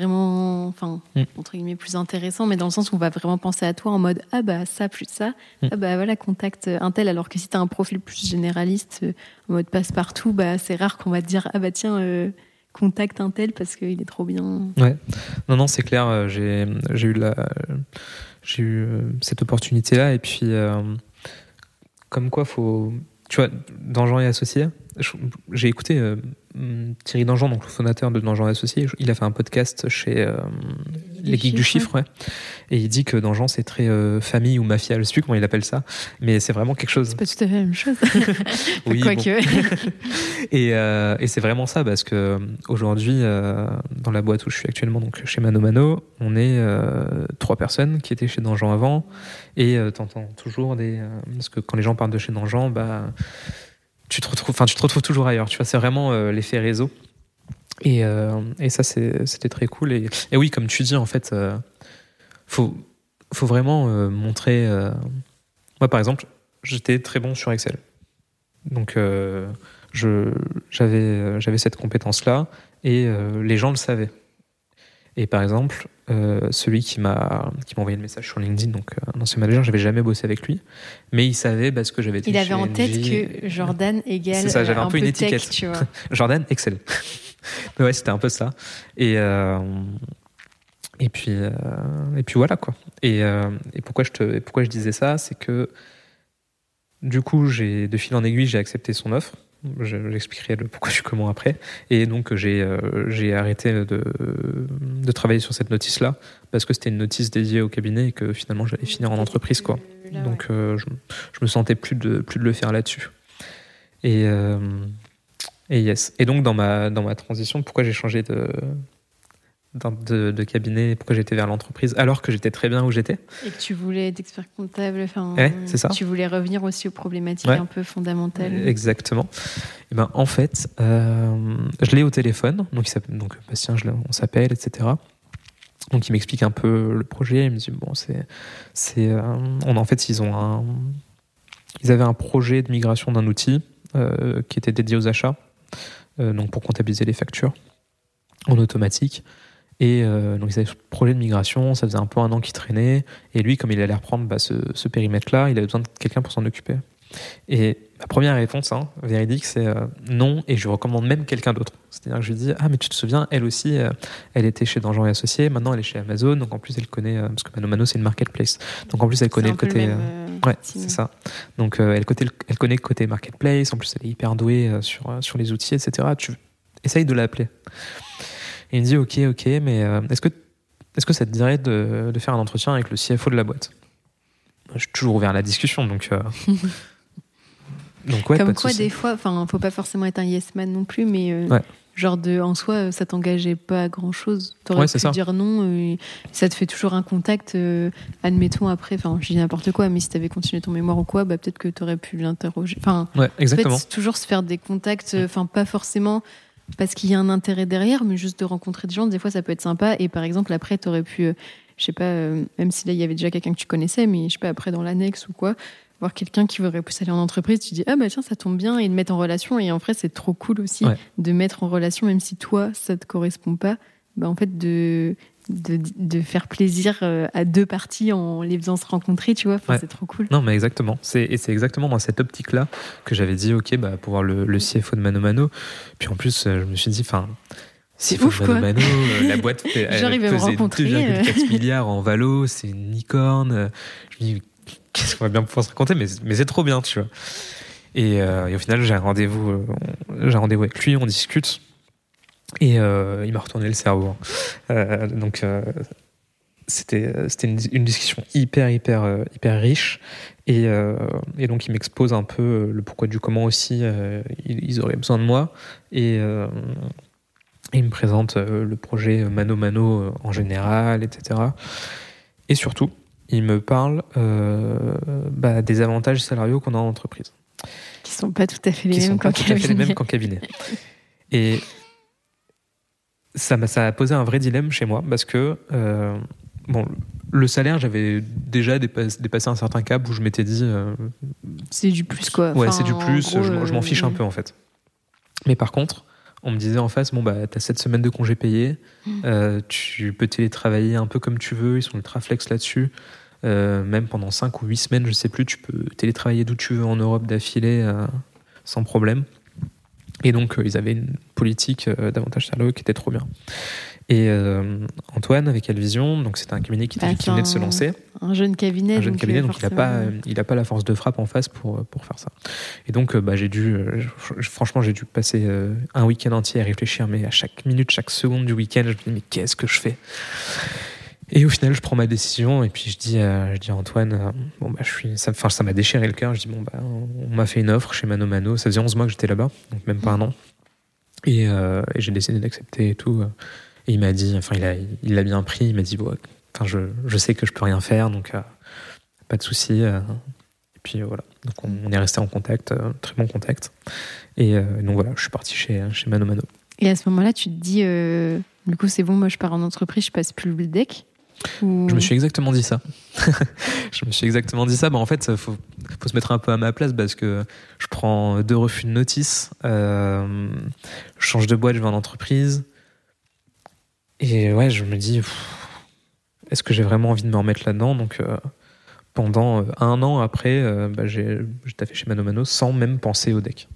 vraiment, enfin, mm. entre guillemets, plus intéressant, mais dans le sens où on va vraiment penser à toi en mode ah bah ça plus ça, mm. ah bah voilà, contacte un tel, alors que si tu as un profil plus généraliste, euh, en mode passe-partout, bah c'est rare qu'on va te dire ah bah tiens, euh, contacte un tel parce qu'il est trop bien. Ouais, non, non, c'est clair, euh, j'ai eu, la, j'ai eu cette opportunité-là, et puis comme quoi, faut. Tu vois, dans Jean et Associés, j'ai écouté euh, Thierry Dangean, donc le fondateur de Dangean Associé. Il a fait un podcast chez euh, Les Geeks du Chiffre, et il dit que Dangean c'est très euh, famille ou mafia. Je sais plus comment il appelle ça, mais c'est vraiment quelque chose. C'est pas tout à fait la même chose. oui. et, et c'est vraiment ça parce que aujourd'hui, dans la boîte où je suis actuellement, donc chez Mano Mano, on est trois personnes qui étaient chez Dangean avant, et t'entends toujours des parce que quand les gens parlent de chez Dangean, bah tu te retrouves, enfin, tu te retrouves toujours ailleurs. Tu vois, c'est vraiment euh, l'effet réseau. Et, euh, et ça, c'était très cool. Et, oui, comme tu dis, en fait, euh, faut, faut vraiment montrer. Moi, par exemple, j'étais très bon sur Excel. Donc, j'avais cette compétence-là et les gens le savaient. Et par exemple, euh, celui qui m'a qui m'a envoyé le message sur LinkedIn, donc euh, un ancien manager, j'avais jamais bossé avec lui, mais il savait parce que j'avais. Il avait en tête que Jordan égale. C'est ça, j'avais un, peu, une étiquette. tu vois. Jordan Excel. ouais, c'était un peu ça. Et euh, et puis et puis voilà quoi. Et, et pourquoi je te pourquoi je disais ça, c'est que du coup j'ai de fil en aiguille j'ai accepté son offre J'expliquerai le pourquoi du comment après. Et donc j'ai euh, j'ai arrêté de, de travailler sur cette notice-là parce que c'était une notice dédiée au cabinet et que finalement j'allais finir en entreprise quoi. Donc euh, je, je, me sentais plus de plus de le faire là-dessus. Et euh, et yes. Et donc dans ma dans ma transition, pourquoi j'ai changé de de, de, cabinet, pourquoi j'étais vers l'entreprise, alors que j'étais très bien où j'étais. Et que tu voulais être expert comptable, enfin, c'est ça. tu voulais revenir aussi aux problématiques un peu fondamentales. Exactement. Et ben, en fait, euh, je l'ai au téléphone, donc, il donc Bastien, je on s'appelle, etc. Donc il m'explique un peu le projet, il me dit, bon, c'est... c'est euh, on, en fait, ils ont un... Ils avaient un projet de migration d'un outil euh, qui était dédié aux achats, donc pour comptabiliser les factures en automatique. Et euh, donc, ils avaient ce projet de migration, ça faisait un peu un an qu'il traînait. Et lui, comme il allait reprendre bah, ce, périmètre-là, il avait besoin de quelqu'un pour s'en occuper. Et ma première réponse, hein, véridique, c'est euh, non, et je recommande même quelqu'un d'autre. C'est-à-dire que je lui dis, ah, mais tu te souviens, elle aussi, euh, elle était chez Dangean et Associés, maintenant elle est chez Amazon, donc en plus elle connaît, parce que Mano Mano c'est une marketplace, donc en plus elle connaît le côté. ouais, c'est ça. Donc elle, côté, elle connaît le côté marketplace, en plus elle est hyper douée sur, sur les outils, etc. Tu essayes de l'appeler. Et il me dit Ok, ok, mais euh, est-ce que, est que ça te dirait de, de, faire un entretien avec le CFO de la boîte? Je suis toujours ouvert à la discussion, donc. Euh, donc ouais, Comme quoi, des fois, enfin, faut pas forcément être un yes man non plus, mais euh, genre de, en soi, ça t'engageait pas à grand chose. T'aurais pu dire non, ça te fait toujours un contact. admettons après, enfin, je dis n'importe quoi, mais si t'avais continué ton mémoire ou quoi, bah peut-être que t'aurais pu l'interroger. Enfin, exactement. En fait, toujours se faire des contacts, enfin, pas forcément parce qu'il y a un intérêt derrière, mais juste de rencontrer des gens, des fois ça peut être sympa. Et par exemple, après, tu aurais pu, euh, je sais pas, euh, même si là il y avait déjà quelqu'un que tu connaissais, mais je sais pas, après dans l'annexe ou quoi, voir quelqu'un qui voudrait plus aller en entreprise, tu dis ah bah tiens ça tombe bien et de mettre en relation. Et en vrai c'est trop cool aussi de mettre en relation, même si toi ça te correspond pas. Bah, en fait de de, de, faire plaisir euh, à deux parties en les faisant se rencontrer, tu vois. C'est trop cool. Non, mais exactement. Et c'est exactement dans cette optique-là que j'avais dit, OK, bah, pour voir le, le CFO de Mano Mano. Puis en plus, euh, je me suis dit, enfin. C'est ouf, Mano Mano, euh, la boîte fait, elle pesait 2,4 milliards en valo, c'est une licorne. Je me dis, qu'est-ce qu'on va bien pouvoir se raconter Mais, mais c'est trop bien, tu vois. Et, au final, j'ai un rendez-vous, j'ai un rendez-vous avec lui, on discute. Et il m'a retourné le cerveau. donc, c'était c'était une, discussion hyper hyper hyper riche et, et donc il m'expose un peu le pourquoi du comment aussi ils, auraient besoin de moi et il me présente euh, le projet Mano Mano euh, en général, etc. Et surtout, il me parle euh, bah, des avantages salariaux qu'on a en entreprise. Qui sont pas tout à fait les, mêmes, qu'en cabinet. cabinet. Et ça, ça a posé un vrai dilemme chez moi parce que bon, le salaire, j'avais déjà dépassé, un certain cap où je m'étais dit. c'est du plus quoi. Ouais, c'est du plus. je, m'en fiche un peu en fait. Mais par contre, on me disait en face, bon, bah, t'as cette semaine de congés payés, mmh. euh, tu peux télétravailler un peu comme tu veux, ils sont ultra flex là-dessus. Euh, même pendant 5 ou 8 semaines, je sais plus, tu peux télétravailler d'où tu veux en Europe d'affilée euh, sans problème. Et donc, ils avaient une politique davantage sérieux qui était trop bien. Et euh, Antoine avec Alvision, donc c'était un cabinet qui, venait de se lancer. Un jeune cabinet. Un jeune cabinet, donc il n'a pas, il a pas la force de frappe en face pour, pour faire ça. Et donc, euh, bah, j'ai dû, euh, franchement, j'ai dû passer un week-end entier à réfléchir, mais à chaque minute, chaque seconde du week-end, je me dis, mais qu'est-ce que je fais? Et au final, je prends ma décision et puis je dis, je dis à Antoine, bon bah je suis, ça, m'a déchiré le cœur. Je dis bon bah on m'a fait une offre chez Mano Mano. Ça faisait 11 mois que j'étais là-bas, donc même pas un an. Et, et j'ai décidé d'accepter et tout. Et il m'a dit, enfin, il l'a il a bien pris, il m'a dit, bon, enfin, je, je, sais que je peux rien faire, donc euh, pas de souci. Euh. et puis voilà, donc on, est resté en contact, euh, très bon contact. Et donc voilà, je suis parti chez, chez Mano Mano. Et à ce moment-là, tu te dis, du coup, c'est bon, moi je pars en entreprise, je passe plus le deck Je me suis exactement dit ça. je me suis exactement dit ça. Bah, en fait, il faut, faut, se mettre un peu à ma place parce que je prends deux refus de notice, je change de boîte, je vais en entreprise. Et ouais, je me dis, est-ce que j'ai vraiment envie de me remettre là-dedans? Donc euh, pendant euh, un an après, euh, bah, j'ai taffé chez Mano Mano sans même penser au deck.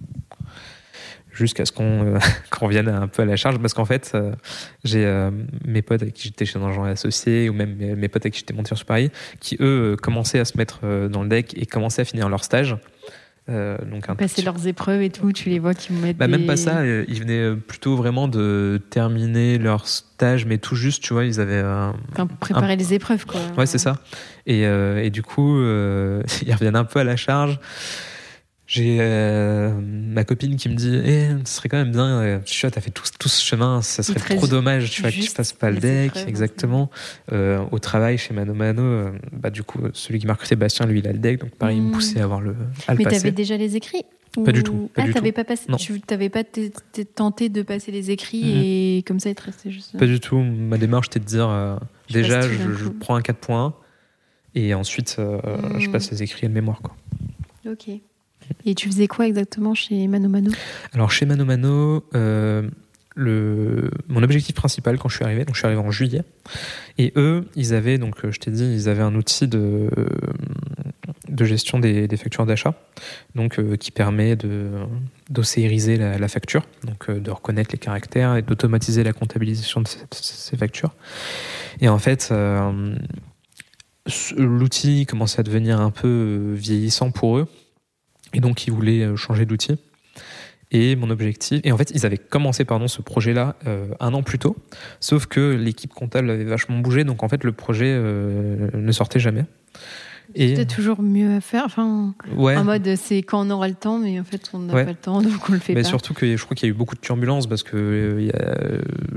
Jusqu'à ce qu'on revienne un peu à la charge, parce qu'en fait, j'ai mes potes avec qui j'étais chez Jean et Associés, ou même mes, potes avec qui j'étais monté sur Paris, qui eux commençaient à se mettre dans le deck et commençaient à finir leur stage. Euh, donc un Passer leurs épreuves et tout, tu les vois qui mettent. Bah, Même pas ça, euh, ils venaient euh, plutôt vraiment de terminer leur stage, mais tout juste, tu vois, ils avaient. enfin, préparer les épreuves, quoi. Ouais, c'est ça. Et, et, du coup, ils reviennent un peu à la charge. J'ai euh, ma copine qui me dit eh, ce serait quand même bien, euh, tu vois, t'as fait tout, tout, ce chemin, ça serait trop dommage, tu vois, que tu fasses pas le deck, exactement. Euh, au travail chez Mano Mano, bah, du coup, celui qui m'a recruté, Bastien, lui, il a le deck, donc pareil, il me mmh. poussait à, avoir le, à Mais t'avais déjà les écrits Pas du tout. Pas ah, t'avais pas, passé, tu t'avais pas tenté de passer les écrits mmh. et comme ça être resté juste. Pas du tout. Ma démarche, c'était de dire déjà, je, prends un 4 points et ensuite, je mmh. passe les écrits et le mémoire, quoi. Ok. Et tu faisais quoi exactement chez Mano Mano? Alors chez Mano Mano, euh, mon objectif principal quand je suis arrivé, donc je suis arrivé en juillet, et eux, ils avaient, donc je t'ai dit, ils avaient un outil de, gestion des, factures d'achat, donc euh, qui permet de la, facture, donc euh, de reconnaître les caractères et d'automatiser la comptabilisation de ces, factures. Et en fait, l'outil commençait à devenir un peu vieillissant pour eux. Et donc, ils voulaient euh, changer d'outil. Et mon objectif, et en fait, ils avaient commencé pardon ce projet-là euh, un an plus tôt, sauf que l'équipe comptable avait vachement bougé, donc en fait le projet euh, ne sortait jamais. Et c'était toujours mieux à faire. Enfin, en mode c'est quand on aura le temps, mais en fait on n'a pas le temps, donc on le fait mais pas. Surtout que je crois qu'il y a eu beaucoup de turbulences parce que y a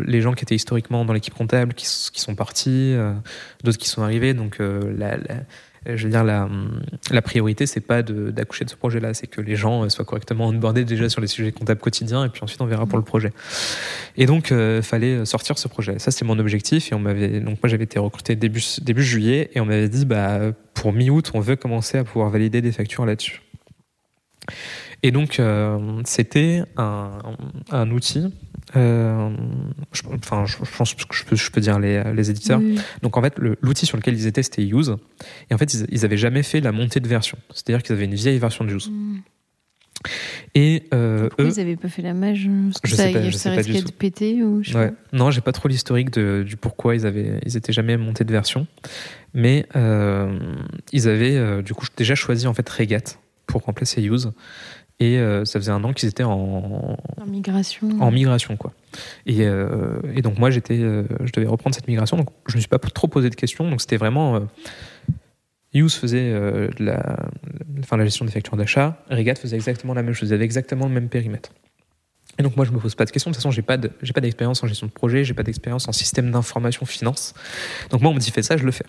les gens qui étaient historiquement dans l'équipe comptable qui, qui sont partis, d'autres qui sont arrivés, donc la, la je veux dire, la, la priorité, c'est pas d'accoucher de, ce projet-là, c'est que les gens euh, soient correctement onboardés déjà sur les sujets comptables quotidiens, et puis ensuite on verra pour le projet. Et donc, il euh, fallait sortir ce projet. Ça, c'est mon objectif. Et on m'avait, donc moi, j'avais été recruté début, début juillet, et on m'avait dit, bah, pour mi-août, on veut commencer à pouvoir valider des factures là-dessus. Et donc, euh, c'était un, un, outil euh, je, enfin, je, pense que je peux, je peux dire les, les éditeurs. Donc en fait, l'outil sur lequel ils étaient, c'était Use. Et en fait, ils, ils avaient jamais fait la montée de version. C'est-à-dire qu'ils avaient une vieille version de Use. Mm. Et euh, eux, ils n'avaient pas fait la mage? Parce que je ça, sais pas, ça risquait de péter ou je ouais. Non, j'ai pas trop l'historique du pourquoi ils avaient, ils étaient jamais montés de version, mais euh, ils avaient euh, du coup déjà choisi en fait Regat pour remplacer Use Et ça faisait un an qu'ils étaient en, en migration. En migration, quoi. Et, et donc moi, j'étais, je devais reprendre cette migration, donc je ne me suis pas trop posé de questions. Donc c'était vraiment Use faisait la, enfin, la gestion des factures d'achat, Regat faisait exactement la même chose, ils avaient exactement le même périmètre. Et donc moi je me pose pas de questions. De toute façon j'ai pas j'ai pas d'expérience en gestion de projet, j'ai pas d'expérience en système d'information finance. Donc moi on me dit fais ça, je le fais.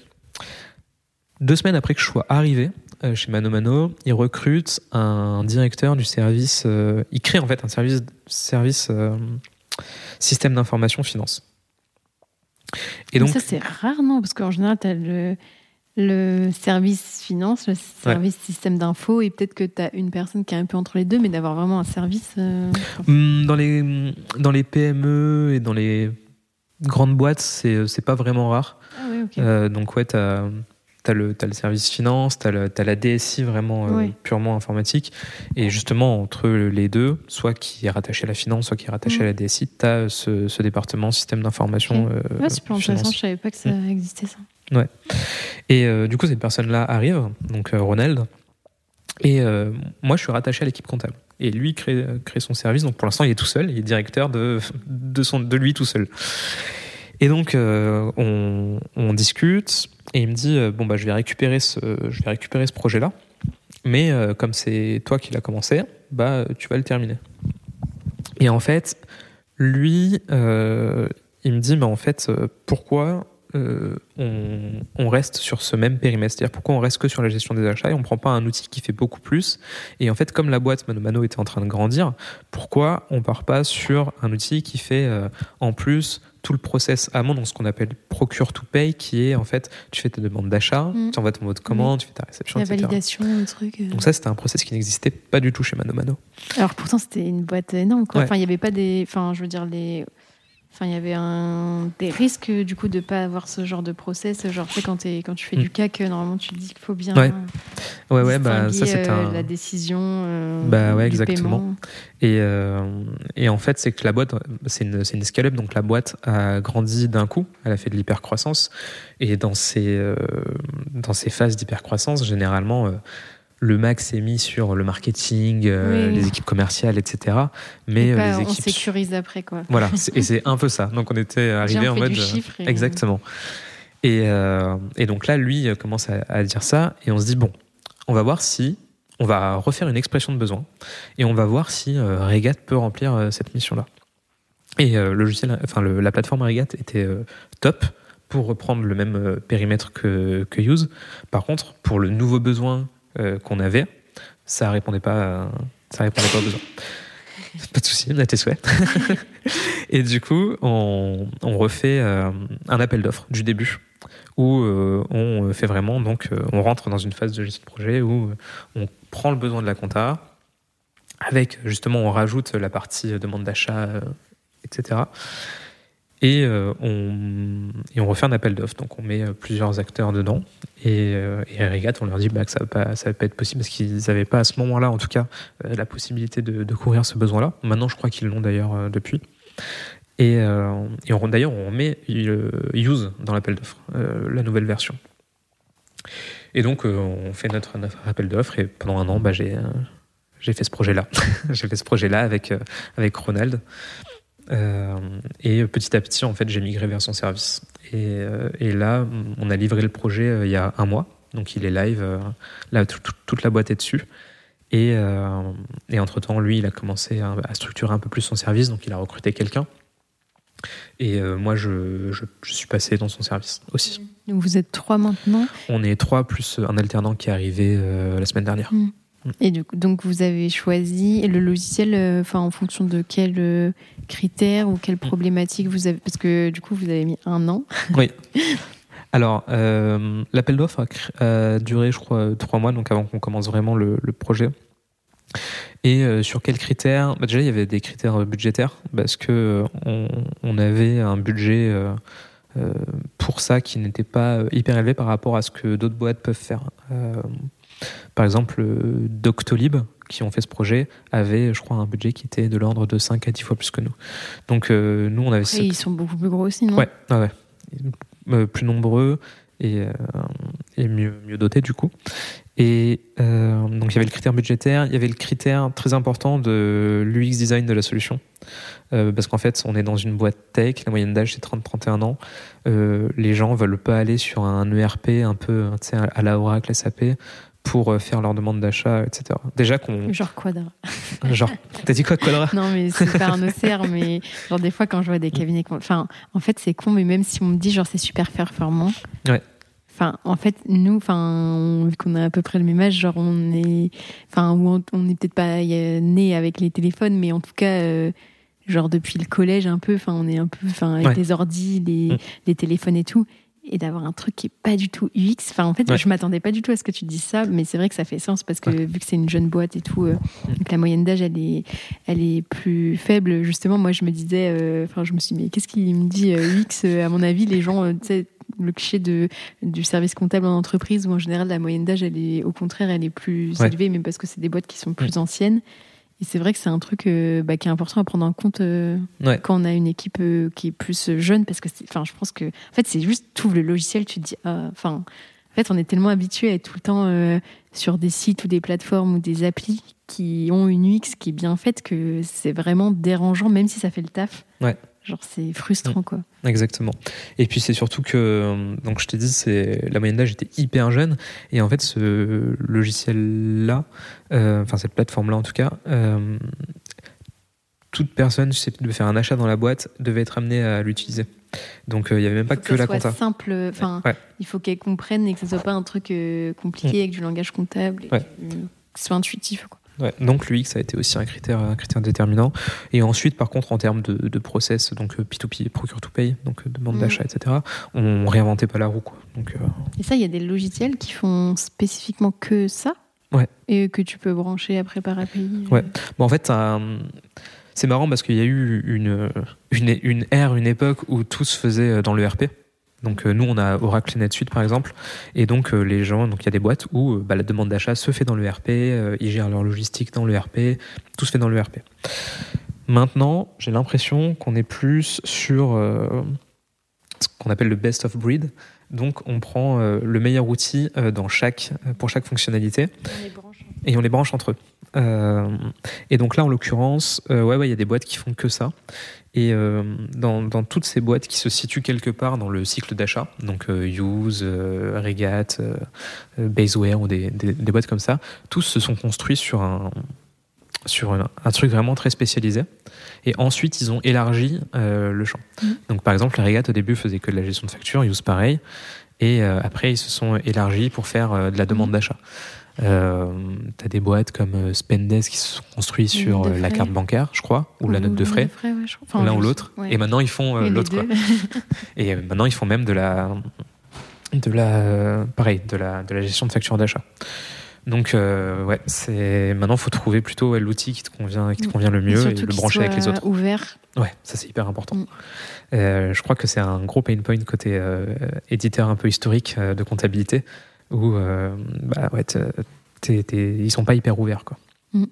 Deux semaines après que je sois arrivé euh, chez Mano Mano, ils recrutent un directeur du service. Euh, ils créent en fait un service service euh, système d'information finance. Et donc ça c'est rare non? Parce qu'en général tu as le le service finance, le service système d'info, et peut-être que tu as une personne qui est un peu entre les deux, mais d'avoir vraiment un service. Euh, hmm, dans, les, dans les PME et dans les grandes boîtes, c'est pas vraiment rare. Ah oui, euh, donc, ouais, tu as, as, le service finance, tu as, la DSI vraiment euh, purement informatique. Et justement, entre les deux, soit qui est rattaché à la finance, soit qui est rattaché à la DSI, tu as ce, département système d'information. Okay. Ouais, c'est plus intéressant, je savais pas que ça hmm. existait ça. Ouais. Et euh, du coup, cette personne-là arrive, donc euh, Ronald, et euh, moi, je suis rattaché à l'équipe comptable. Et lui crée, crée son service. Donc pour l'instant, il est tout seul. Il est directeur de, de, son, de lui tout seul. Et donc, on, on, discute. Et il me dit Bon, bah, je vais récupérer ce, je vais récupérer ce projet-là. Mais comme c'est toi qui l'as commencé, bah, tu vas le terminer. Et en fait, lui, il me dit Mais en fait, pourquoi euh, on, reste sur ce même périmètre? C'est-à-dire pourquoi on reste que sur la gestion des achats et on ne prend pas un outil qui fait beaucoup plus? Et en fait, comme la boîte Mano Mano était en train de grandir, pourquoi on part pas sur un outil qui fait euh, en plus tout le process amont, dans ce qu'on appelle procure to pay, qui est en fait, tu fais tes demandes d'achat, mmh. tu envoies ton mot de commande, tu fais ta réception, la validation, le truc. Euh. Donc ça, c'était un process qui n'existait pas du tout chez Mano Mano. Alors pourtant, c'était une boîte énorme. Enfin, il n'y avait pas des, enfin, je veux dire les Enfin, il y avait un, des risques du coup de pas avoir ce genre de process. Genre, tu sais, quand, es, quand tu fais du mm. CAC, normalement, tu te dis qu'il faut bien. Ouais, ouais, ouais bah, ça c'est euh, la décision. Euh, bah ouais, exactement. Et, euh, et, en fait, c'est que la boîte, c'est une, une scale-up, donc la boîte a grandi d'un coup. Elle a fait de l'hypercroissance. Et dans ces, dans ces phases d'hypercroissance, généralement le max est mis sur le marketing, euh, les équipes commerciales, etc. Mais euh, les équipes. On sécurise après, quoi. Voilà, et c'est un peu ça. Donc on était arrivé en mode. Euh, exactement. Et, et, donc là, lui commence à, dire ça, et on se dit bon, on va voir si on va refaire une expression de besoin, et on va voir si Regat peut remplir cette mission-là. Et le logiciel, enfin la plateforme Regat était top pour reprendre le même périmètre que, que Use. Par contre, pour le nouveau besoin euh, qu'on avait, ça répondait pas, ça répondait pas aux besoins. Pas de souci, on a tes souhaits. et du coup, on, refait euh, un appel d'offres du début où euh, on fait vraiment, donc on rentre dans une phase de gestion de projet où on prend le besoin de la compta, avec justement on rajoute la partie demande d'achat, etc. Et, euh, on, et on refait un appel d'offres. Donc on met euh, plusieurs acteurs dedans. Et, euh, à Regat, on leur dit bah, que ça ne va, pas être possible parce qu'ils n'avaient pas à ce moment-là, en tout cas, la possibilité de, de couvrir ce besoin-là. Maintenant, je crois qu'ils l'ont d'ailleurs depuis. Et, d'ailleurs, on met Use dans l'appel d'offres, la nouvelle version. Et donc, on fait notre, appel d'offres. Et pendant un an, bah, j'ai fait ce projet-là. j'ai fait ce projet-là avec Ronald. Euh, et petit à petit, en fait, j'ai migré vers son service. Et, euh, et, là, on a livré le projet euh, il y a un mois. Donc il est live. là, toute la boîte est dessus. Et, et entre-temps, lui, il a commencé à, structurer un peu plus son service. Donc il a recruté quelqu'un. Et moi, je, je, suis passé dans son service aussi. Donc vous êtes trois maintenant On est trois, plus un alternant qui est arrivé la semaine dernière. Mmh. Et donc vous avez choisi le logiciel euh, enfin, en fonction de quels euh, critères ou quelles mm. problématiques vous avez Parce que du coup, vous avez mis un an. Oui. Alors, euh, l'appel d'offres a, duré, je crois, trois mois, donc avant qu'on commence vraiment le, projet. Et sur quels critères? Bah, Déjà, il y avait des critères budgétaires, parce que on, avait un budget pour ça qui n'était pas hyper élevé par rapport à ce que d'autres boîtes peuvent faire. Par exemple, Doctolib, qui ont fait ce projet, avait, je crois, un budget qui était de l'ordre de 5 à 10 fois plus que nous. Donc, euh, nous, on avait. Ils sont beaucoup plus gros aussi, non? Ouais, ouais. Euh, plus nombreux. Et, euh, et mieux, mieux doté du coup. Et euh, donc il y avait le critère budgétaire, il y avait le critère très important de l'UX design de la solution. Euh, parce qu'en fait, on est dans une boîte tech, la moyenne d'âge c'est 30-31 ans. Euh, les gens veulent pas aller sur un ERP un peu à la Oracle SAP pour euh, faire leur demande d'achat, etc. Déjà qu'on. Genre Quadra. Genre, t'as dit quoi Quadra Non, mais c'est pas un OCR, mais genre des fois quand je vois des cabinets. Enfin, en fait, c'est con, mais même si on me dit genre c'est super performant. Ouais. Enfin, en fait, nous, enfin, vu qu'on a à peu près le même âge, genre on est, enfin, on n'est peut-être pas né avec les téléphones, mais en tout cas, euh, genre depuis le collège un peu, enfin, on est un peu, enfin, avec les ordis, les, mm. les téléphones et tout et d'avoir un truc qui est pas du tout UX. Enfin, en fait, je m'attendais pas du tout à ce que tu dises ça, mais c'est vrai que ça fait sens parce que vu que c'est une jeune boîte et tout, euh, donc la moyenne d'âge elle est, elle est plus faible. Justement, moi, je me disais, euh, enfin, je me suis dit, mais qu'est-ce qu'il me dit UX À mon avis, les gens, tu sais le cliché de, du service comptable en entreprise où en général la moyenne d'âge, elle est au contraire, elle est plus élevée, mais parce que c'est des boîtes qui sont plus anciennes. Et c'est vrai que c'est un truc euh, bah, qui est important à prendre en compte euh, quand on a une équipe euh, qui est plus jeune, parce que enfin, je pense que en fait, c'est juste tout le logiciel, tu te dis, ah, enfin, en fait, on est tellement habitué à être tout le temps sur des sites ou des plateformes ou des applis qui ont une UX qui est bien faite que c'est vraiment dérangeant, même si ça fait le taf. Ouais. Genre, c'est frustrant, quoi. Exactement. Et puis, c'est surtout que, euh, donc, je t'ai dit, c'est, la moyenne d'âge était hyper jeune. Et en fait, ce logiciel-là, euh, enfin, cette plateforme-là, en tout cas, euh, toute personne susceptible de faire un achat dans la boîte devait être amenée à l'utiliser. Donc, il n'y avait même pas que, la compta. simple. Enfin, il faut qu'elle comprenne et que ce soit pas un truc compliqué mm. avec du langage comptable et que ce soit intuitif, quoi. Ouais, donc l'UX a été aussi un critère, un critère déterminant. Et ensuite, par contre, en termes de, de process, donc P2P, euh, procure to pay, donc euh, demande mm. d'achat, etc., on réinventait pas la roue. Quoi. Donc, euh, Et ça, il y a des logiciels qui font spécifiquement que ça Ouais. Et que tu peux brancher après par API Ouais. Bon, en fait, c'est marrant parce qu'il y a eu une, une, une ère, une époque où tout se faisait dans le RP. Donc euh, nous, on a Oracle et NetSuite par exemple, et donc euh, les gens, donc il y a des boîtes où euh, bah, la demande d'achat se fait dans le RP, ils gèrent leur logistique dans le RP, tout se fait dans le RP. Maintenant, j'ai l'impression qu'on est plus sur ce qu'on appelle le best of breed. Donc on prend le meilleur outil dans chaque, pour chaque fonctionnalité et on les branche entre eux. et donc là, en l'occurrence, ouais, ouais, il y a des boîtes qui font que ça. Et euh, dans, dans, toutes ces boîtes qui se situent quelque part dans le cycle d'achat, donc euh, Use, euh, Regat, Baseware ou des, des, boîtes comme ça, tous se sont construits sur un, sur un, truc vraiment très spécialisé. Et ensuite, ils ont élargi le champ. Mmh. Donc, par exemple, Regat au début faisait que de la gestion de facture, Use pareil. Et après, ils se sont élargis pour faire de la demande mmh. d'achat. Euh, tu as des boîtes comme euh, Spendesk qui se sont construits sur euh, la carte bancaire, je crois, ou, la note de frais, l'un ou l'autre. Et maintenant ils font euh, l'autre. Et maintenant ils font même de la, de la, pareil, de la, de la gestion de facture d'achat. Donc ouais, c'est maintenant faut trouver plutôt l'outil qui te convient, qui te convient le mieux et, le brancher avec les autres. Ouvert. Ouais, ça c'est hyper important. Mm. je crois que c'est un gros pain point côté éditeur un peu historique de comptabilité où euh, bah, ouais, ils sont pas hyper ouverts. Quoi. Mm.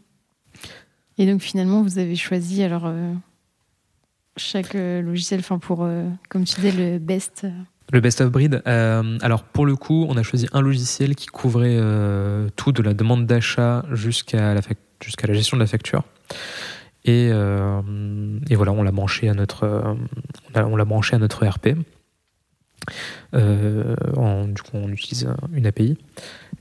Et donc finalement, vous avez choisi alors euh, chaque euh, logiciel, enfin pour, comme tu disais, le best. Le best of breed. alors pour le coup, on a choisi un logiciel qui couvrait tout de la demande d'achat jusqu'à la, jusqu'à la gestion de la facture. Et, et voilà, on l'a branché à notre, on l'a branché à notre RP. Euh, du coup, on utilise une API.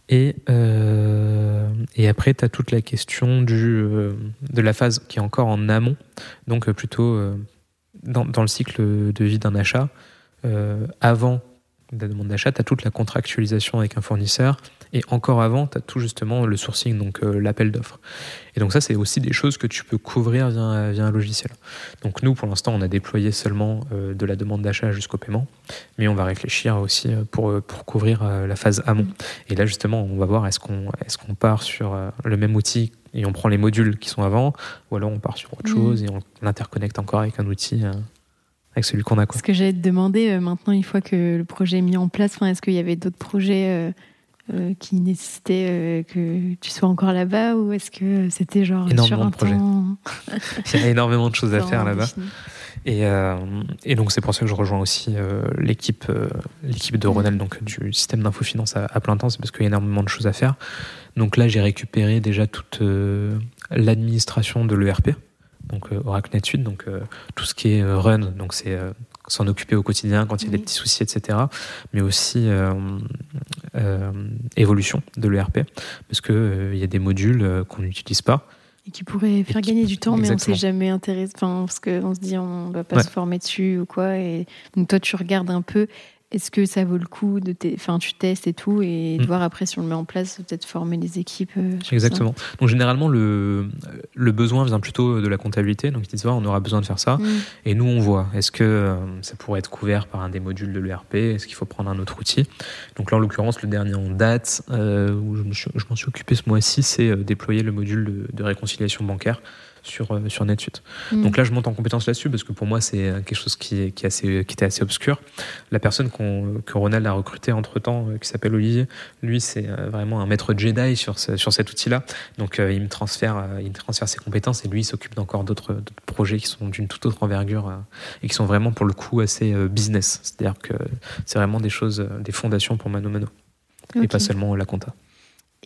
Et, euh, et après, tu as toute la question euh, de la phase qui est encore en amont, donc plutôt dans, dans, le cycle de vie d'un achat, avant la demande d'achat, tu as toute la contractualisation avec un fournisseur. Et encore avant, tu as tout justement le sourcing, donc euh, l'appel d'offres. Et donc ça, c'est aussi des choses que tu peux couvrir via, un logiciel. Donc nous, pour l'instant, on a déployé seulement euh, de la demande d'achat jusqu'au paiement, mais on va réfléchir aussi euh, pour, pour couvrir la phase amont. Et là, justement, on va voir est-ce qu'on est qu'on part sur le même outil et on prend les modules qui sont avant, ou alors on part sur autre mmh. chose et on l'interconnecte encore avec un outil avec celui qu'on a. Quoi. Ce que j'allais te demander euh, maintenant, une fois que le projet est mis en place, est-ce qu'il y avait d'autres projets euh, euh, qui nécessitaient que tu sois encore là-bas ou est-ce que c'était genre énormément de projets Il y a énormément de choses à faire là-bas. Et, euh, et donc c'est pour ça que je rejoins aussi euh, l'équipe euh, l'équipe de Mm. Ronald, donc du système d'infofinance à, à plein temps, c'est parce qu'il y a énormément de choses à faire. Donc là j'ai récupéré déjà toute euh, l'administration de l'ERP, donc euh, Oracle NetSuite, donc euh, tout ce qui est euh, run, donc c'est euh, s'en occuper au quotidien quand il y a des petits soucis, etc. Mais aussi euh, euh, évolution de l'ERP, parce que euh, il y a des modules euh, qu'on n'utilise pas. Et qui pourrait faire qui- gagner du temps, mais on Exactement. s'est jamais intéressé. Parce qu'on se dit on va pas Ouais. se former dessus ou quoi. Et donc toi, tu regardes un peu. Est-ce que ça vaut le coup de Enfin, tu testes et tout, et de Mm. voir après si on le met en place, peut-être former les équipes. euh, ça. Exactement. Donc généralement le, le besoin vient plutôt de la comptabilité. Donc ils disent on aura besoin de faire ça. Mm. Et nous on voit est-ce que euh, ça pourrait être couvert par un des modules de l'ERP Est-ce qu'il faut prendre un autre outil? Donc là en l'occurrence le dernier en date euh, où je suis- m'en suis occupé ce mois-ci, c'est déployer le module de, de réconciliation bancaire sur, euh, sur NetSuite. Mm. Donc là, je monte en compétence là-dessus parce que pour moi, c'est euh, quelque chose qui, est, qui, est assez, qui était assez obscur. La personne que Ronald a recruté entre temps, qui s'appelle Olivier, lui, c'est euh, vraiment un maître Jedi sur, ce- sur cet outil-là. Donc euh, il me transfère, euh, il me transfère ses compétences et lui, il s'occupe d'encore d'autres projets qui sont d'une toute autre envergure euh, et qui sont vraiment pour le coup assez euh, business. C'est-à-dire que c'est vraiment des choses, euh, des fondations pour Mano Mano et pas seulement la compta.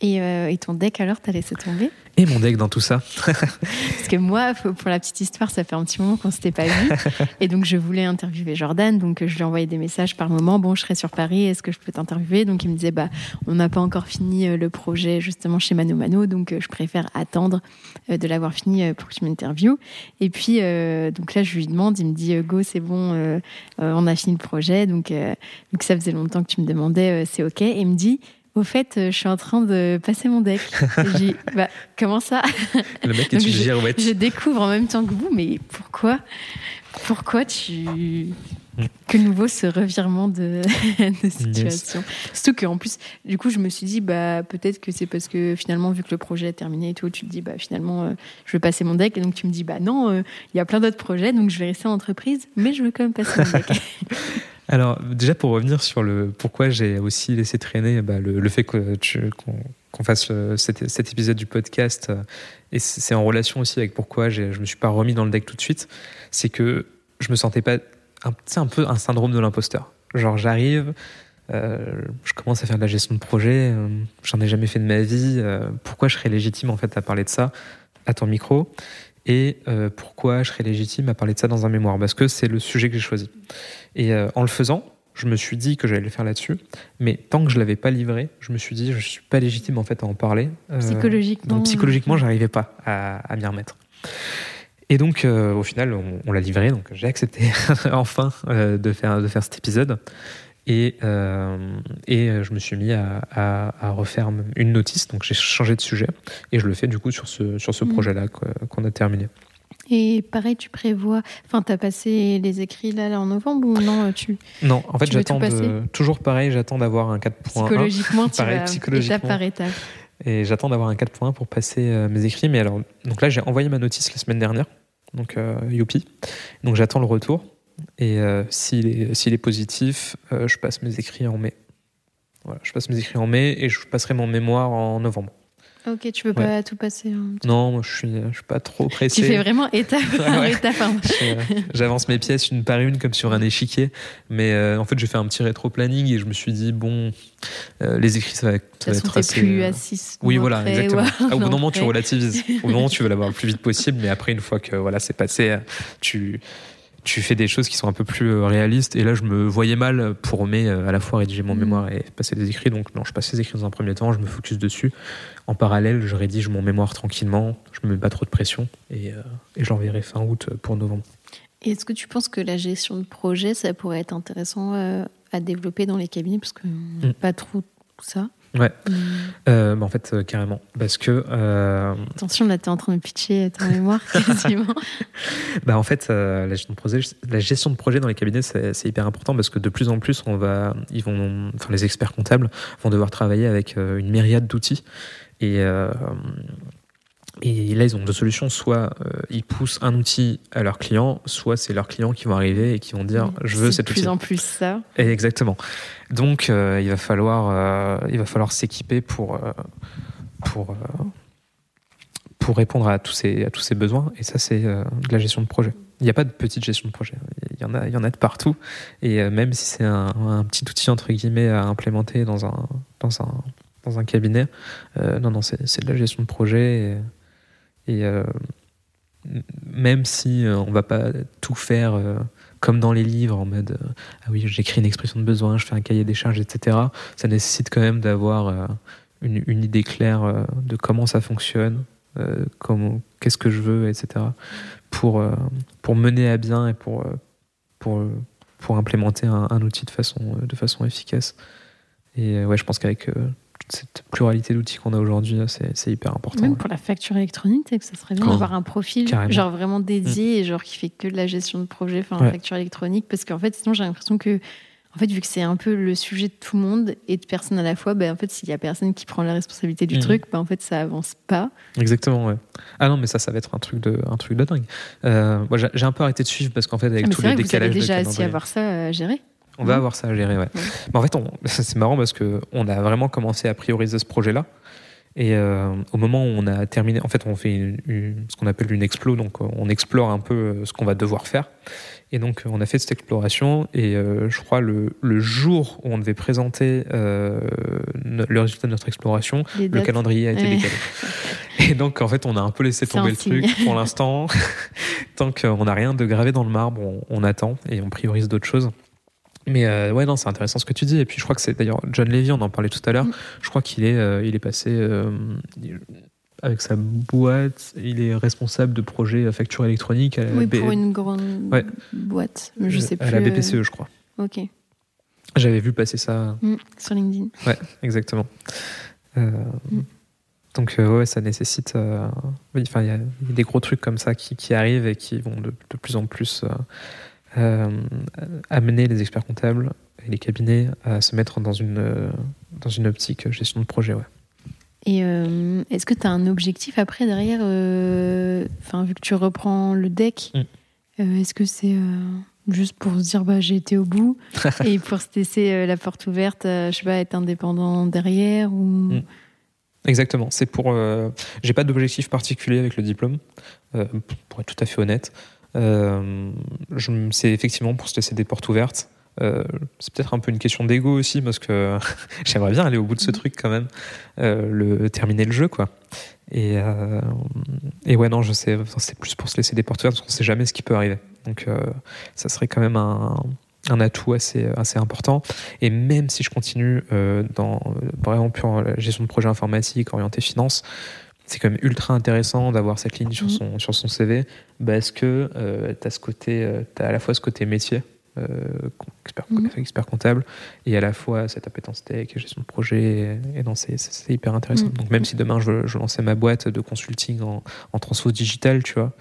Et, euh, et ton deck alors, t'as laissé tomber Et mon deck dans tout ça, Parce que moi, pour la petite histoire, ça fait un petit moment qu'on s'était pas vu. et donc, je voulais interviewer Jordan. Donc, je lui ai envoyé des messages par moment. Bon, je serai sur Paris. Est-ce que je peux t'interviewer? Donc, il me disait, bah, on n'a pas encore fini euh, le projet justement chez Mano Mano. Donc, euh, je préfère attendre de l'avoir fini pour que tu m'interviewes. Et puis, euh, donc là, je lui demande. Il me dit, go, c'est bon, euh, on a fini le projet. Donc, que ça faisait longtemps que tu me demandais, c'est OK. Et il me dit, au fait, euh, je suis en train de passer mon deck. J'ai bah, comment ça? Le mec est une girouette. je découvre en même temps que vous, mais pourquoi? Pourquoi tu. Que nouveau ce revirement de, de situation? Surtout qu'en plus, du coup, je me suis dit, bah, peut-être que c'est parce que finalement, vu que le projet est terminé et tout, tu te dis, bah, finalement, euh, je veux passer mon deck. Et donc, tu me dis, bah, non, euh, il y a plein d'autres projets, donc je vais rester en entreprise, mais je veux quand même passer mon deck. Alors, déjà pour revenir sur le pourquoi j'ai aussi laissé traîner bah, le, fait qu'on fasse euh, cet, épisode du podcast, euh, et c'est en relation aussi avec pourquoi je me suis pas remis dans le deck tout de suite, c'est que je me sentais pas. C'est un peu un syndrome de l'imposteur. Genre, j'arrive, euh, je commence à faire de la gestion de projet, j'en ai jamais fait de ma vie, pourquoi je serais légitime en fait à parler de ça à ton micro? Et euh, pourquoi je serais légitime à parler de ça dans un mémoire? Parce que c'est le sujet que j'ai choisi. Et euh, en le faisant, je me suis dit que j'allais le faire là-dessus, mais tant que je l'avais pas livré, je me suis dit je suis pas légitime en fait à en parler. Euh, Psychologiquement. donc psychologiquement, j'arrivais pas à, à m'y remettre. Et donc euh, au final, on, on l'a livré, donc j'ai accepté enfin euh, de faire de faire cet épisode. Et, euh, et euh, je me suis mis à, à- à refaire une notice, donc j'ai changé de sujet et je le fais du coup sur ce, sur ce Mhm. projet-là qu'on a terminé. Et pareil, tu prévois. Enfin, t'as passé les écrits là, là en novembre ou non tu... Non, en fait Tu j'attends de- toujours pareil, j'attends d'avoir un 4.1 Psychologiquement, tu Pareil, vas psychologiquement. étape par étape. Et j'attends d'avoir un 4.1 pour passer euh, mes écrits. Mais alors, donc là, j'ai envoyé ma notice la semaine dernière. Donc, euh, youpi. Donc, j'attends le retour. Et euh, s'il est, est positif, euh, je passe mes écrits en mai. Voilà, je passe mes écrits en mai et je passerai mon mémoire en novembre. Ok, tu peux pas tout passer. en. Non, moi, je suis, je suis pas trop pressé. Tu fais vraiment étape par Ouais. étape. hein. Euh, J'avance mes pièces une par une comme sur un échiquier. Mais euh, en fait, j'ai fait un petit rétro-planning et je me suis dit, bon, euh, les écrits, ça va, De ça va être assez. plus à 6 Oui, voilà, près, exactement. ou Ah, au bout d'un moment, tu relativises. Au moment, tu veux l'avoir le plus vite possible, mais après, une fois que voilà, c'est passé, tu, tu fais des choses qui sont un peu plus euh, réalistes. Et là, je me voyais mal pour mai euh, à la fois rédiger mon Mm. mémoire et passer des écrits. Donc, non, je passe les écrits dans un premier temps, je me focus dessus. En parallèle, je rédige mon mémoire tranquillement, je me mets pas trop de pression et, euh, et je l'enverrai fin août euh, pour novembre. Et est-ce que tu penses que la gestion de projet, ça pourrait être intéressant euh, à développer dans les cabinets? Parce que Mm. pas trop ça. Ouais. Mm. Euh, bah, en fait, euh, carrément. Parce que euh, Attention, là, t'es en train de pitcher ta mémoire quasiment. Bah en fait, la, gestion de projet, la gestion de projet dans les cabinets, c'est hyper important parce que de plus en plus, on va, ils vont, enfin, les experts comptables vont devoir travailler avec une myriade d'outils. Et, et là, ils ont deux solutions. Soit euh, ils poussent un outil à leurs clients, soit c'est leurs clients qui vont arriver et qui vont dire Je veux cet de plus outil. en plus ça. Et exactement. Donc, euh, il va falloir, euh, il va falloir s'équiper pour, pour, pour répondre à tous ces, à tous ces besoins. Et ça, c'est de la gestion de projet. il n'y a pas de petite gestion de projet. Il y en a, il y en a de partout. Et même si c'est un, petit outil entre guillemets à implémenter dans un dans un dans un cabinet, non non c'est de la gestion de projet et, et même si on va pas tout faire comme dans les livres, en mode euh, ah oui, j'écris une expression de besoin, je fais un cahier des charges, etc. Ça nécessite quand même d'avoir euh, une, une, idée claire euh, de comment ça fonctionne, qu'est-ce que je veux, etc. pour, pour mener à bien et pour, pour, pour implémenter un, un outil de façon, de façon efficace. Et ouais, je pense qu'avec cette pluralité d'outils qu'on a aujourd'hui, c'est hyper important. Même pour la facture électronique, que ça serait bien d'avoir un profil genre vraiment dédié mm. et genre qui fait que de la gestion de projet, enfin la facture électronique, parce qu'en fait, sinon j'ai l'impression que en fait, vu que c'est un peu le sujet de tout le monde et de personne à la fois, ben, en fait, s'il y a personne qui prend la responsabilité du mm. truc, ben, en fait, ça avance pas. Exactement, ouais. Ah non, mais ça, ça va être un truc de, un truc de dingue. Euh, j'ai un peu arrêté de suivre parce qu'en fait, avec ah, tous les décalages. Vous déjà assis à voir ça à gérer. On va avoir ça à gérer, ouais. Mais en fait, c'est marrant parce que on a vraiment commencé à prioriser ce projet-là. Et euh, au moment où on a terminé, en fait, on fait ce qu'on appelle une explo, donc on explore un peu euh, ce qu'on va devoir faire. Et donc, on a fait cette exploration. Et euh, je crois le, le, jour où on devait présenter le résultat de notre exploration, le calendrier a été décalé. Et donc, en fait, on a un peu laissé tomber le truc pour l'instant. Tant qu'on n'a rien de gravé dans le marbre, on, on attend et on priorise d'autres choses. Mais euh, ouais, non, c'est intéressant ce que tu dis. Et puis je crois que c'est d'ailleurs John Levy, on en parlait tout à l'heure. Mm. Je crois qu'il est, euh, il est passé euh, avec sa boîte. Il est responsable de projets facture électronique. À oui, pour une grande boîte. Je sais plus. À la BPCE, je crois. Ok. J'avais vu passer ça. Mm, sur LinkedIn. Ouais, exactement. Mm. Donc ouais, ça nécessite. enfin, il y, a des gros trucs comme ça qui, qui arrivent et qui vont de, de plus en plus amener les experts comptables et les cabinets à se mettre dans une, dans une optique gestion de projet. Ouais. Et euh, est-ce que tu as un objectif après derrière euh, vu que tu reprends le deck, mm. est-ce que c'est juste pour se dire bah, j'ai été au bout et pour se laisser la porte ouverte, je sais pas, être indépendant derrière ou... Mm. Exactement. C'est pour. j'ai pas d'objectif particulier avec le diplôme, pour être tout à fait honnête. Euh, c'est effectivement pour se laisser des portes ouvertes. Euh, c'est peut-être un peu une question d'ego aussi parce que j'aimerais bien aller au bout de ce mm. truc quand même, euh, le terminer le jeu quoi. Et, et ouais non je sais, c'est plus pour se laisser des portes ouvertes parce qu'on sait jamais ce qui peut arriver. Donc ça serait quand même un, un, atout assez assez important. Et même si je continue dans vraiment pure gestion de projet informatique, orienté finance, c'est quand même ultra intéressant d'avoir cette ligne sur, mhm. son, sur son CV parce que euh, tu as, euh, as à la fois ce côté métier, euh, expert, mhm. expert, comptable, et à la fois cette appétence tech, gestion de projet, et, c'est hyper intéressant. Mhm. Donc même si demain je, je, lançais ma boîte de consulting en, en transfo digital, tu vois,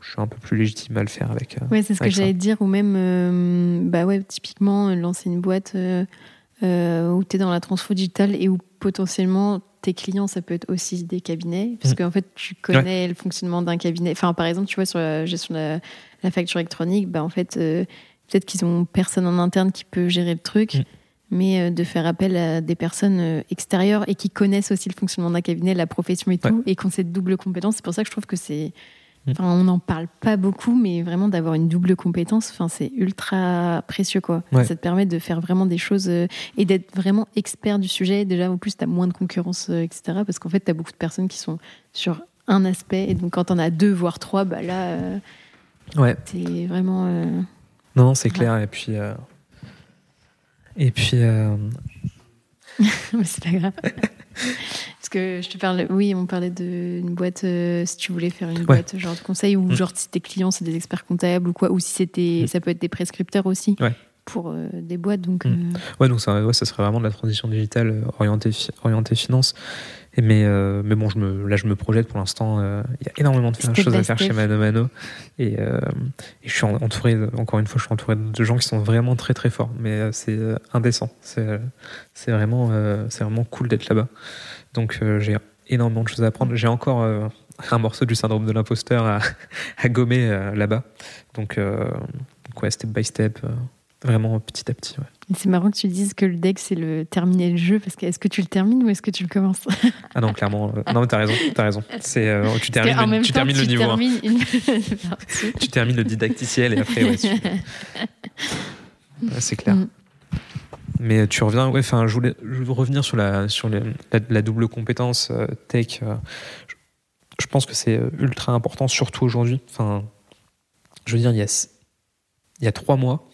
je, suis un peu plus légitime à le faire avec. ouais, c'est ce que j'allais dire, ou même, bah ouais, typiquement, lancer une boîte où tu es dans la transfo digitale et où potentiellement tes clients, ça peut être aussi des cabinets, parce mm. qu'en fait, tu connais le fonctionnement d'un cabinet. Enfin, par exemple, tu vois, sur la gestion de la, facture électronique, bah, en fait, euh, peut-être qu'ils ont personne en interne qui peut gérer le truc, mm. mais euh, de faire appel à des personnes euh, extérieures et qui connaissent aussi le fonctionnement d'un cabinet, la profession et tout, et qui ont cette double compétence. C'est pour ça que je trouve que c'est Mm. on n'en parle pas beaucoup, mais vraiment d'avoir une double compétence, enfin, c'est ultra précieux. Quoi. Ça te permet de faire vraiment des choses euh, et d'être vraiment expert du sujet. Déjà, en plus, tu as moins de concurrence, euh, etc. Parce qu'en fait, tu as beaucoup de personnes qui sont sur un aspect. Et donc, quand on a deux, voire trois, bah là, euh, ouais. c'est vraiment. Non, non, c'est clair. Et puis. Et puis. c'est pas grave. Parce que je te parle, oui, on parlait d'une boîte, euh, si tu voulais faire une boîte genre de conseil, ou mm. genre si tes clients c'est des experts comptables ou quoi, ou si c'était, mm. ça peut être des prescripteurs aussi. Pour euh, des boîtes, donc. Mm. Euh, ouais, donc ça, ça serait vraiment de la transition digitale orientée, orientée finance. Mais, mais bon, je me, là, je me projette pour l'instant. Il y a énormément de choses à faire chez Mano Mano. Et, et, je suis entouré, encore une fois, je suis entouré de gens qui sont vraiment très très forts. Mais c'est indécent. C'est vraiment, c'est vraiment cool d'être là-bas. Donc euh, j'ai énormément de choses à apprendre. J'ai encore euh, un morceau du syndrome de l'imposteur à, gommer euh, là-bas. Donc, ouais, step by step, Vraiment petit à petit. C'est marrant que tu dises que le deck, c'est le terminer le jeu, parce que est-ce que tu le termines ou est-ce que tu le commences? Ah non, clairement. Euh, non, mais t'as raison. As raison. C'est, euh, tu termines, le, tu termines le niveau. Termines une... tu termines le didacticiel et après, ouais, c'est clair. Mm. Mais tu reviens, ouais, enfin, je voulais, je voulais revenir sur la, sur la, double compétence euh, tech. je, je, pense que c'est ultra important, surtout aujourd'hui. Enfin, je veux dire, il y a, il y a trois mois,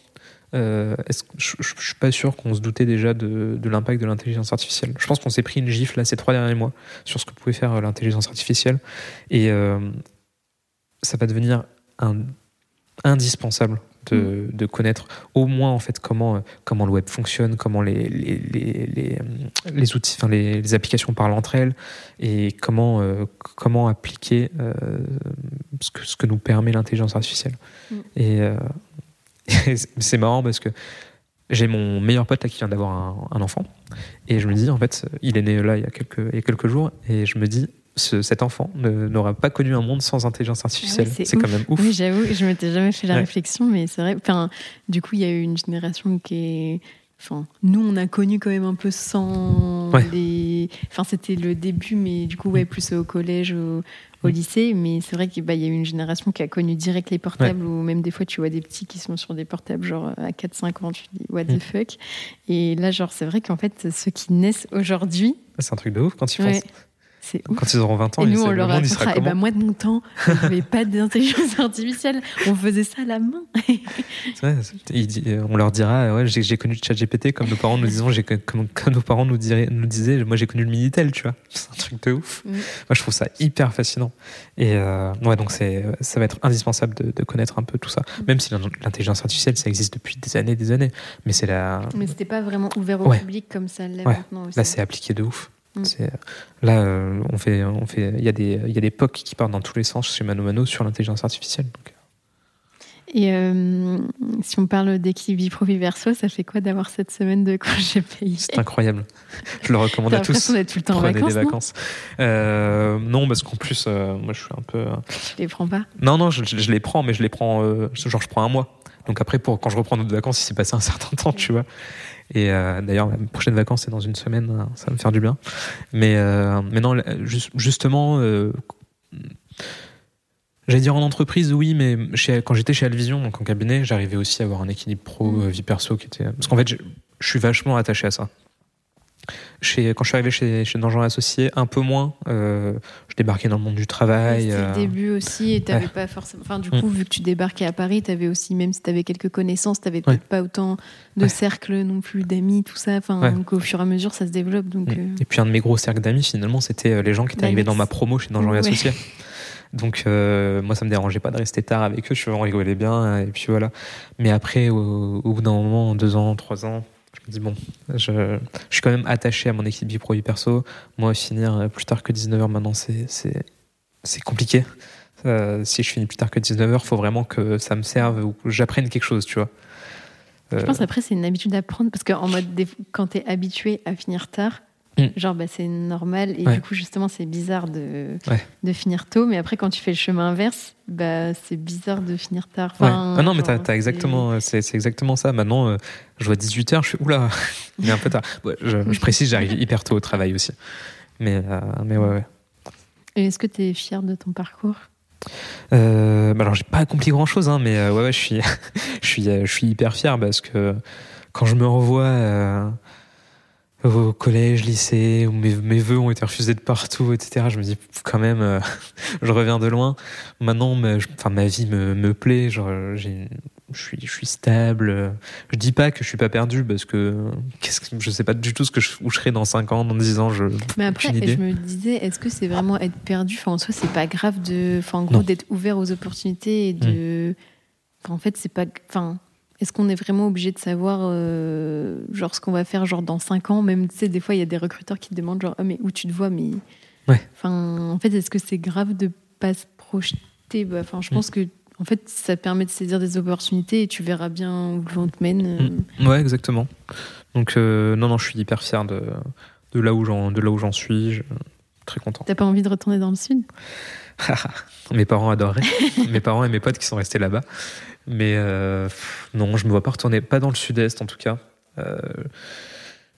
euh, je, ne suis pas sûr qu'on se doutait déjà de, l'impact de l'intelligence artificielle. Je pense qu'on s'est pris une gifle là ces trois derniers mois sur ce que pouvait faire euh, l'intelligence artificielle et euh, ça va devenir indispensable mm. de, connaître au moins en fait comment comment le web fonctionne, comment les les, outils, enfin les, applications parlent entre elles et comment comment appliquer ce que ce que nous permet l'intelligence artificielle. Mm. Et c'est marrant parce que j'ai mon meilleur pote là qui vient d'avoir un, enfant et je me dis en fait il est né là il y a quelques, il y a quelques jours et je me dis cet enfant n'aura pas connu un monde sans intelligence artificielle. c'est quand même ouf. Oui, j'avoue, je m'étais jamais fait la réflexion, mais c'est vrai. Enfin, du coup, il y a eu une génération qui est Enfin, nous, on a connu quand même un peu sans les. Enfin, c'était le début, mais du coup, ouais, plus au collège, au, mm. lycée. Mais c'est vrai qu'il bah, y a eu une génération qui a connu direct les portables, ou même des fois, tu vois des petits qui sont sur des portables, genre à 4-5 ans, tu dis, what the mm. fuck. Et là, genre, c'est vrai qu'en fait, ceux qui naissent aujourd'hui. C'est un truc de ouf quand ils Quand ils auront 20 ans, et nous, on leur racontera. Et ben moi, de mon temps, on n'avait pas d'intelligence artificielle. On faisait ça à la main. on leur dira ouais, j'ai connu le chat GPT comme nos parents nous disaient, comme, comme, nos parents nous, diraient, nous disaient moi j'ai connu le Minitel, tu vois. C'est un truc de ouf. Mm. Moi, je trouve ça hyper fascinant. Et euh, ouais, donc ça va être indispensable de, connaître un peu tout ça. Mm. Même si l'intelligence artificielle, ça existe depuis des années des années. Mais c'est la. Mais c'était pas vraiment ouvert au public comme ça l'est maintenant aussi. Là, c'est appliqué de ouf. Mm. Là, euh, on fait, on fait, il y a des, il y a des POC qui partent dans tous les sens chez Mano Mano sur l'intelligence artificielle. Donc. Et euh, si on parle d'équilibre vie pro vie verso, ça fait quoi d'avoir cette semaine de congé payé C'est incroyable. Je le recommande à tous. d'être tout le temps en vacances, des vacances. Non, euh, non, parce qu'en plus, moi, je suis un peu. Tu les prends pas? Non, non, je, je, les prends, mais je les prends. genre, je prends un mois. Donc après, pour quand je reprends d'autres vacances, il s'est passé un certain temps, tu vois. Et euh, d'ailleurs, la prochaine vacances, c'est dans une semaine, hein, ça va me faire du bien. Mais, euh, mais non, justement, euh, j'allais dire en entreprise, oui, mais quand j'étais chez Alvision, donc en cabinet, j'arrivais aussi à avoir un équilibre pro-vie perso qui était. Parce qu'en fait, je suis vachement attaché à ça quand je suis arrivé chez, chez Dangean Associé, un peu moins. Euh, je débarquais dans le monde du travail. C'était le euh, début aussi, et t'avais pas forcément. Enfin, du mm. coup, vu que tu débarquais à Paris, tu avais aussi, même si tu avais quelques connaissances, tu peut-être pas autant de cercles non plus d'amis, tout ça. Enfin, donc au fur et à mesure, ça se développe. Donc, mm. euh. Et puis un de mes gros cercles d'amis, finalement, c'était les gens qui étaient arrivés dans ma promo chez Dangean Associé. Donc moi, ça me dérangeait pas de rester tard avec eux. Je rigolais bien, et puis voilà. Mais après, au, au bout d'un moment, deux ans, trois ans je me dis, bon, je, je suis quand même attaché à mon équipe vie pro vie perso. Moi, finir plus tard que 19h maintenant, c'est compliqué. Euh, si je finis plus tard que 19h, il faut vraiment que ça me serve ou que j'apprenne quelque chose, tu vois. Je pense euh, après, c'est une habitude d'apprendre parce qu'en mode, quand tu es habitué à finir tard, Mm. Genre, bah, c'est normal. Et du coup, justement, c'est bizarre de, de finir tôt. Mais après, quand tu fais le chemin inverse, bah, c'est bizarre de finir tard. Enfin, ah non, mais t'as, exactement, c'est, exactement ça. Maintenant, euh, je vois 18h, je suis oula, il est un peu tard. je, précise, j'arrive hyper tôt au travail aussi. Mais, euh, mais ouais, ouais. Et est-ce que tu es fier de ton parcours? Euh, bah alors j'ai pas accompli grand chose hein, mais euh, ouais, ouais je suis je suis je suis hyper fier parce que quand je me revois au collège, lycée, où mes, mes vœux ont été refusés de partout, etc. Je me dis quand même, euh, je reviens de loin. Maintenant, ma, enfin, ma vie me, me plaît. Genre, j'ai, je suis, je suis stable. Je dis pas que je suis pas perdu parce que, qu'est-ce que je sais pas du tout ce que je, où je serai dans 5 ans, dans 10 ans. Je, Mais après, je me disais, est-ce que c'est vraiment être perdu? Enfin, en soi, c'est pas grave de, enfin, en gros, d'être ouvert aux opportunités et de, mm. en fait, c'est pas, enfin est-ce qu'on est vraiment obligé de savoir euh, genre ce qu'on va faire genre dans 5 ans? Même, tu sais, des fois, il y a des recruteurs qui te demandent genre, oh, mais où tu te vois Mais ouais. enfin, en fait, est-ce que c'est grave de pas se projeter? Bah, Enfin, je mm. pense que en fait, ça permet de saisir des opportunités et tu verras bien où le vent te mène. Euh. Mm. Ouais, exactement. Donc, euh, non, non, je suis hyper fier de, de là où j'en, de là où j'en suis. très content. T'as pas envie de retourner dans le sud? Mes parents adoraient. mes parents et mes potes qui sont restés là-bas. Mais euh, non, je me vois pas retourner, pas dans le sud-est en tout cas. Euh,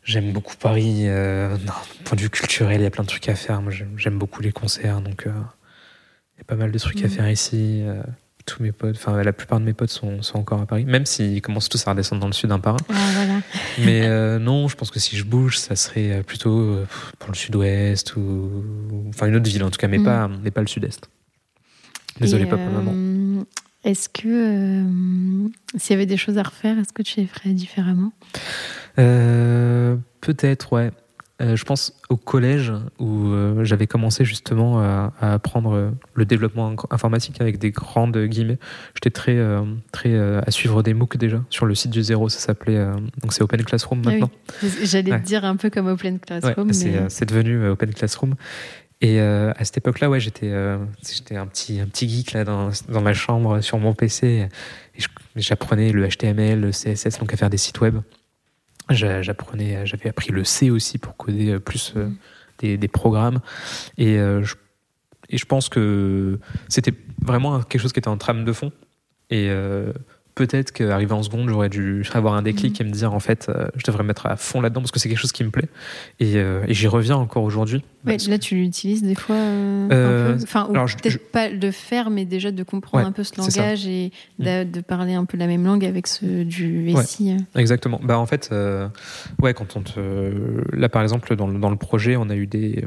j'aime beaucoup Paris. Euh, non, point de vue culturel, il y a plein de trucs à faire. Moi, j'aime beaucoup les concerts, donc il y a pas mal de trucs à mm. faire ici. tous mes potes, enfin la plupart de mes potes sont, sont, encore à Paris, même s'ils commencent tous à redescendre dans le sud un par un. Ah, Mais non, je pense que si je bouge, ça serait plutôt pour le sud-ouest ou enfin une autre ville en tout cas, mais mm. pas mais pas le sud-est. Désolé, papa, maman. Est-ce que euh, s'il y avait des choses à refaire, est-ce que tu les ferais différemment? Euh, Peut-être, ouais. Euh, je pense au collège où j'avais commencé justement à, apprendre le développement informatique avec des grandes guillemets. J'étais très, très à suivre des MOOC déjà sur le site du zéro. Ça s'appelait donc c'est Open Classroom ah maintenant. J'allais te dire un peu comme Open Classroom. C'est devenu Open Classroom et euh, à cette époque-là, ouais, j'étais euh, j'étais un petit un petit geek là dans, dans ma chambre sur mon PC. Et j'apprenais le HTML, le CSS, donc à faire des sites web. J'avais appris le C aussi pour coder plus euh, des, des, programmes. Et je, et je pense que c'était vraiment quelque chose qui était en trame de fond. Et peut-être qu'arrivé en seconde, j'aurais dû avoir un déclic mm. et me dire en fait, euh, je devrais mettre à fond là-dedans parce que c'est quelque chose qui me plaît. Et, euh, j'y reviens encore aujourd'hui. là, tu l'utilises des fois euh, Enfin, peut-être pas de faire, mais déjà de comprendre un peu ce langage et mm. de, parler un peu la même langue avec ceux du SI. exactement. Bah, en fait, ouais, quand on te. Là, par exemple, dans, dans, le projet, on a eu des,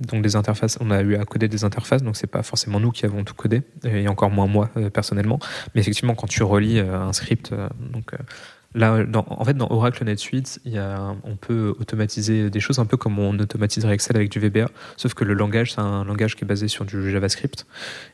donc des interfaces, on a eu à coder des interfaces, donc c'est pas forcément nous qui avons tout codé, et encore moins moi personnellement. Mais effectivement, quand tu relis un script. Euh, euh, Là, en fait, dans Oracle NetSuite, on peut automatiser des choses un peu comme on automatiserait Excel avec du VBA, sauf que le langage, c'est un langage qui est basé sur du JavaScript.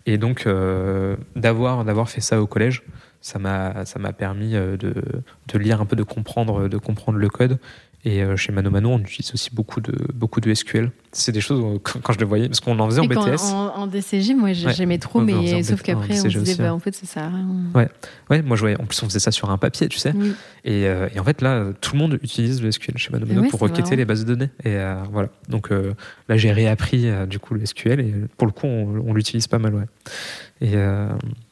Et donc, euh, d'avoir fait ça au collège, ça m'a ça m'a permis de, de lire un peu, de comprendre de comprendre le code et euh, chez Mano Mano, on utilise aussi beaucoup de, beaucoup de SQL. C'est des choses, euh, quand, je le voyais, parce qu'on en faisait en BTS. En, DCG, moi j'aimais trop, mais sauf qu'après on se disait, bah, en fait, ça. Ouais. ouais, moi je voyais, en plus on faisait ça sur un papier, tu sais. Et, euh, et, en fait, là, tout le monde utilise le SQL chez Mano Mano pour requêter les bases de données. Et voilà. Donc là, j'ai réappris du coup le SQL et pour le coup, on, l'utilise pas mal, ouais. Et,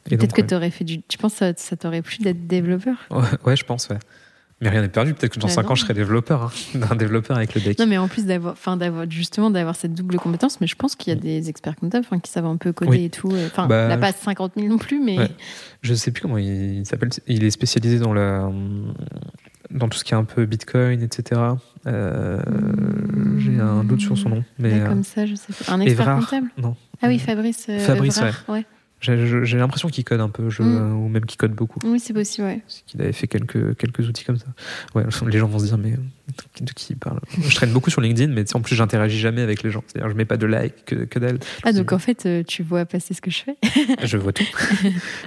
Peut-être que tu aurais fait du. Tu penses que ça, ça t'aurait plu d'être développeur? Ouais, je pense, ouais. Mais rien n'est perdu. Peut-être que dans 5 ans, je serai développeur, hein. un développeur avec le deck. Non, mais en plus d'avoir, enfin, d'avoir justement d'avoir cette double compétence, mais je pense qu'il y a des experts comptables qui savent un peu coder et tout. Enfin, bah, n'a pas 50 000 non plus, mais. Je sais plus comment il s'appelle. Il est spécialisé dans la, dans tout ce qui est un peu Bitcoin, etc. Euh, j'ai un doute sur son nom. Mais, comme ça, je sais pas. Un expert comptable Non. Ah oui, Fabrice. Euh, Fabrice, ouais. J'ai l'impression qu'il code un peu, je, mm. ou même qu'il code beaucoup. Oui, c'est possible, ouais. Qu'il avait fait quelques, quelques outils comme ça. Ouais, les gens vont se dire, mais de qui il parle? Je traîne beaucoup sur LinkedIn, mais en plus, j'interagis jamais avec les gens. C'est-à-dire, je mets pas de like que, que dalle. Ah, donc en fait, euh, tu vois passer ce que je fais Je vois tout.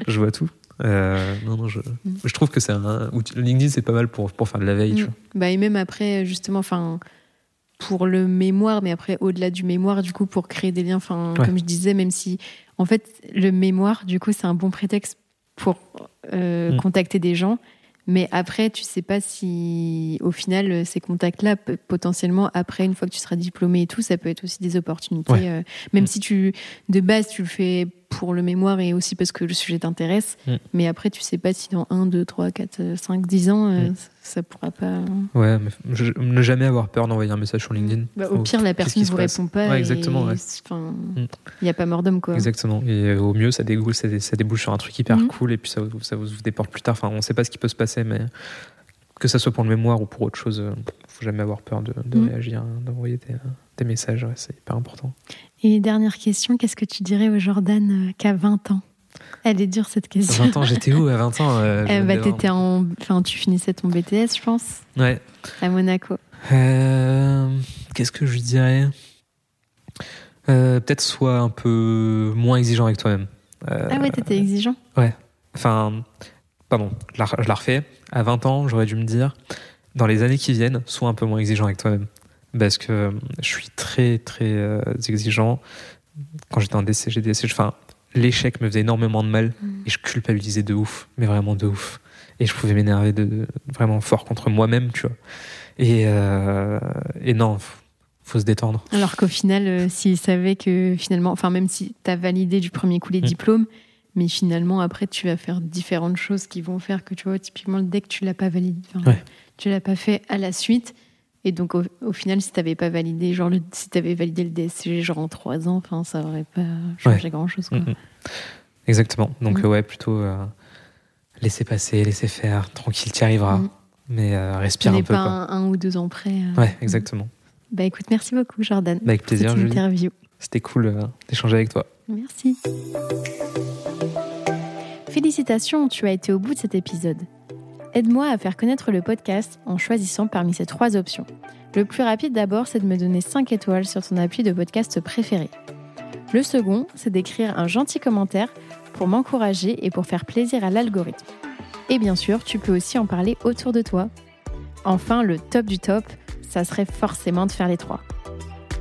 je vois tout. Euh, non, non, je, mm. je trouve que c'est un LinkedIn, c'est pas mal pour, pour faire de la veille. Tu mm. vois. Bah, et même après, justement, enfin pour le mémoire, mais après, au-delà du mémoire, du coup, pour créer des liens, enfin, comme je disais, même si en fait, le mémoire, du coup, c'est un bon prétexte pour euh, mm. contacter des gens. Mais après, tu sais pas si, au final, ces contacts-là, potentiellement, après, une fois que tu seras diplômé et tout, ça peut être aussi des opportunités. Euh, même mm. si tu, de base, tu le fais pour le mémoire et aussi parce que le sujet t'intéresse. Mm. Mais après, tu sais pas si dans 1, 2, 3, 4, 5, 10 ans, euh, mm. ça pourra pas. Ouais, mais ne jamais avoir peur d'envoyer un message sur LinkedIn. Bah, au pire, la personne ne vous répond pas. exactement. Il n'y a pas mort d'homme, quoi. Exactement. Et au mieux, ça, débouche, ça débouche sur un truc hyper cool et puis ça, ça vous portes plus tard. Enfin, on sait pas ce qui peut se passer, mais que ça soit pour le mémoire ou pour autre chose, euh, faut jamais avoir peur de, réagir, hein, d'envoyer des, des messages. c'est hyper important. Et dernière question, qu'est-ce que tu dirais au Jordan euh, qu'à 20 ans? Elle est dure cette question. 20 ans, j'étais où à 20 ans euh, eh bah, étais en... enfin, Tu finissais ton BTS, je pense Ouais. À Monaco. Euh, qu'est-ce que je dirais? Peut-être soit un peu moins exigeant avec toi-même. ah ouais, t'étais exigeant? Ouais. Enfin, pardon, je la, je la refais. À 20 ans, j'aurais dû me dire, dans les années qui viennent, sois un peu moins exigeant avec toi-même parce que euh, je suis très très euh, exigeant. Quand j'étais en DCG, DCG, enfin, l'échec me faisait énormément de mal mm. et je culpabilisais de ouf, mais vraiment de ouf. Et je pouvais m'énerver de, vraiment fort contre moi-même, tu vois. Et, euh, et non, faut se détendre. Alors qu'au final, euh, s'ils savaient que finalement, enfin, même si tu as validé du premier coup les Mm. diplômes, mais finalement, après, tu vas faire différentes choses qui vont faire que, tu vois, typiquement, le deck, tu l'as pas validé. enfin, Ouais. Tu l'as pas fait à la suite. Et donc, au, au final, si tu n'avais pas validé, genre, le, si tu avais validé le DSCG, genre en trois ans, enfin, ça aurait pas changé grand-chose, quoi. Mhm. Exactement. Donc, Mm. euh, ouais, plutôt euh, laisser passer, laisser faire, tranquille, tu y arriveras. Mm. Mais euh, respire un peu. pas quoi. un, un ou deux ans près. euh. Ouais, exactement. Bah écoute, merci beaucoup, Jordan. Bah, avec pour plaisir, cette Julie. interview. C'était cool euh, d'échanger avec toi. Merci. Félicitations, tu as été au bout de cet épisode. Aide-moi à faire connaître le podcast en choisissant parmi ces trois options. Le plus rapide d'abord, c'est de me donner 5 étoiles sur ton appui de podcast préféré. Le second, c'est d'écrire un gentil commentaire pour m'encourager et pour faire plaisir à l'algorithme. Et bien sûr, tu peux aussi en parler autour de toi. Enfin, le top du top, ça serait forcément de faire les trois.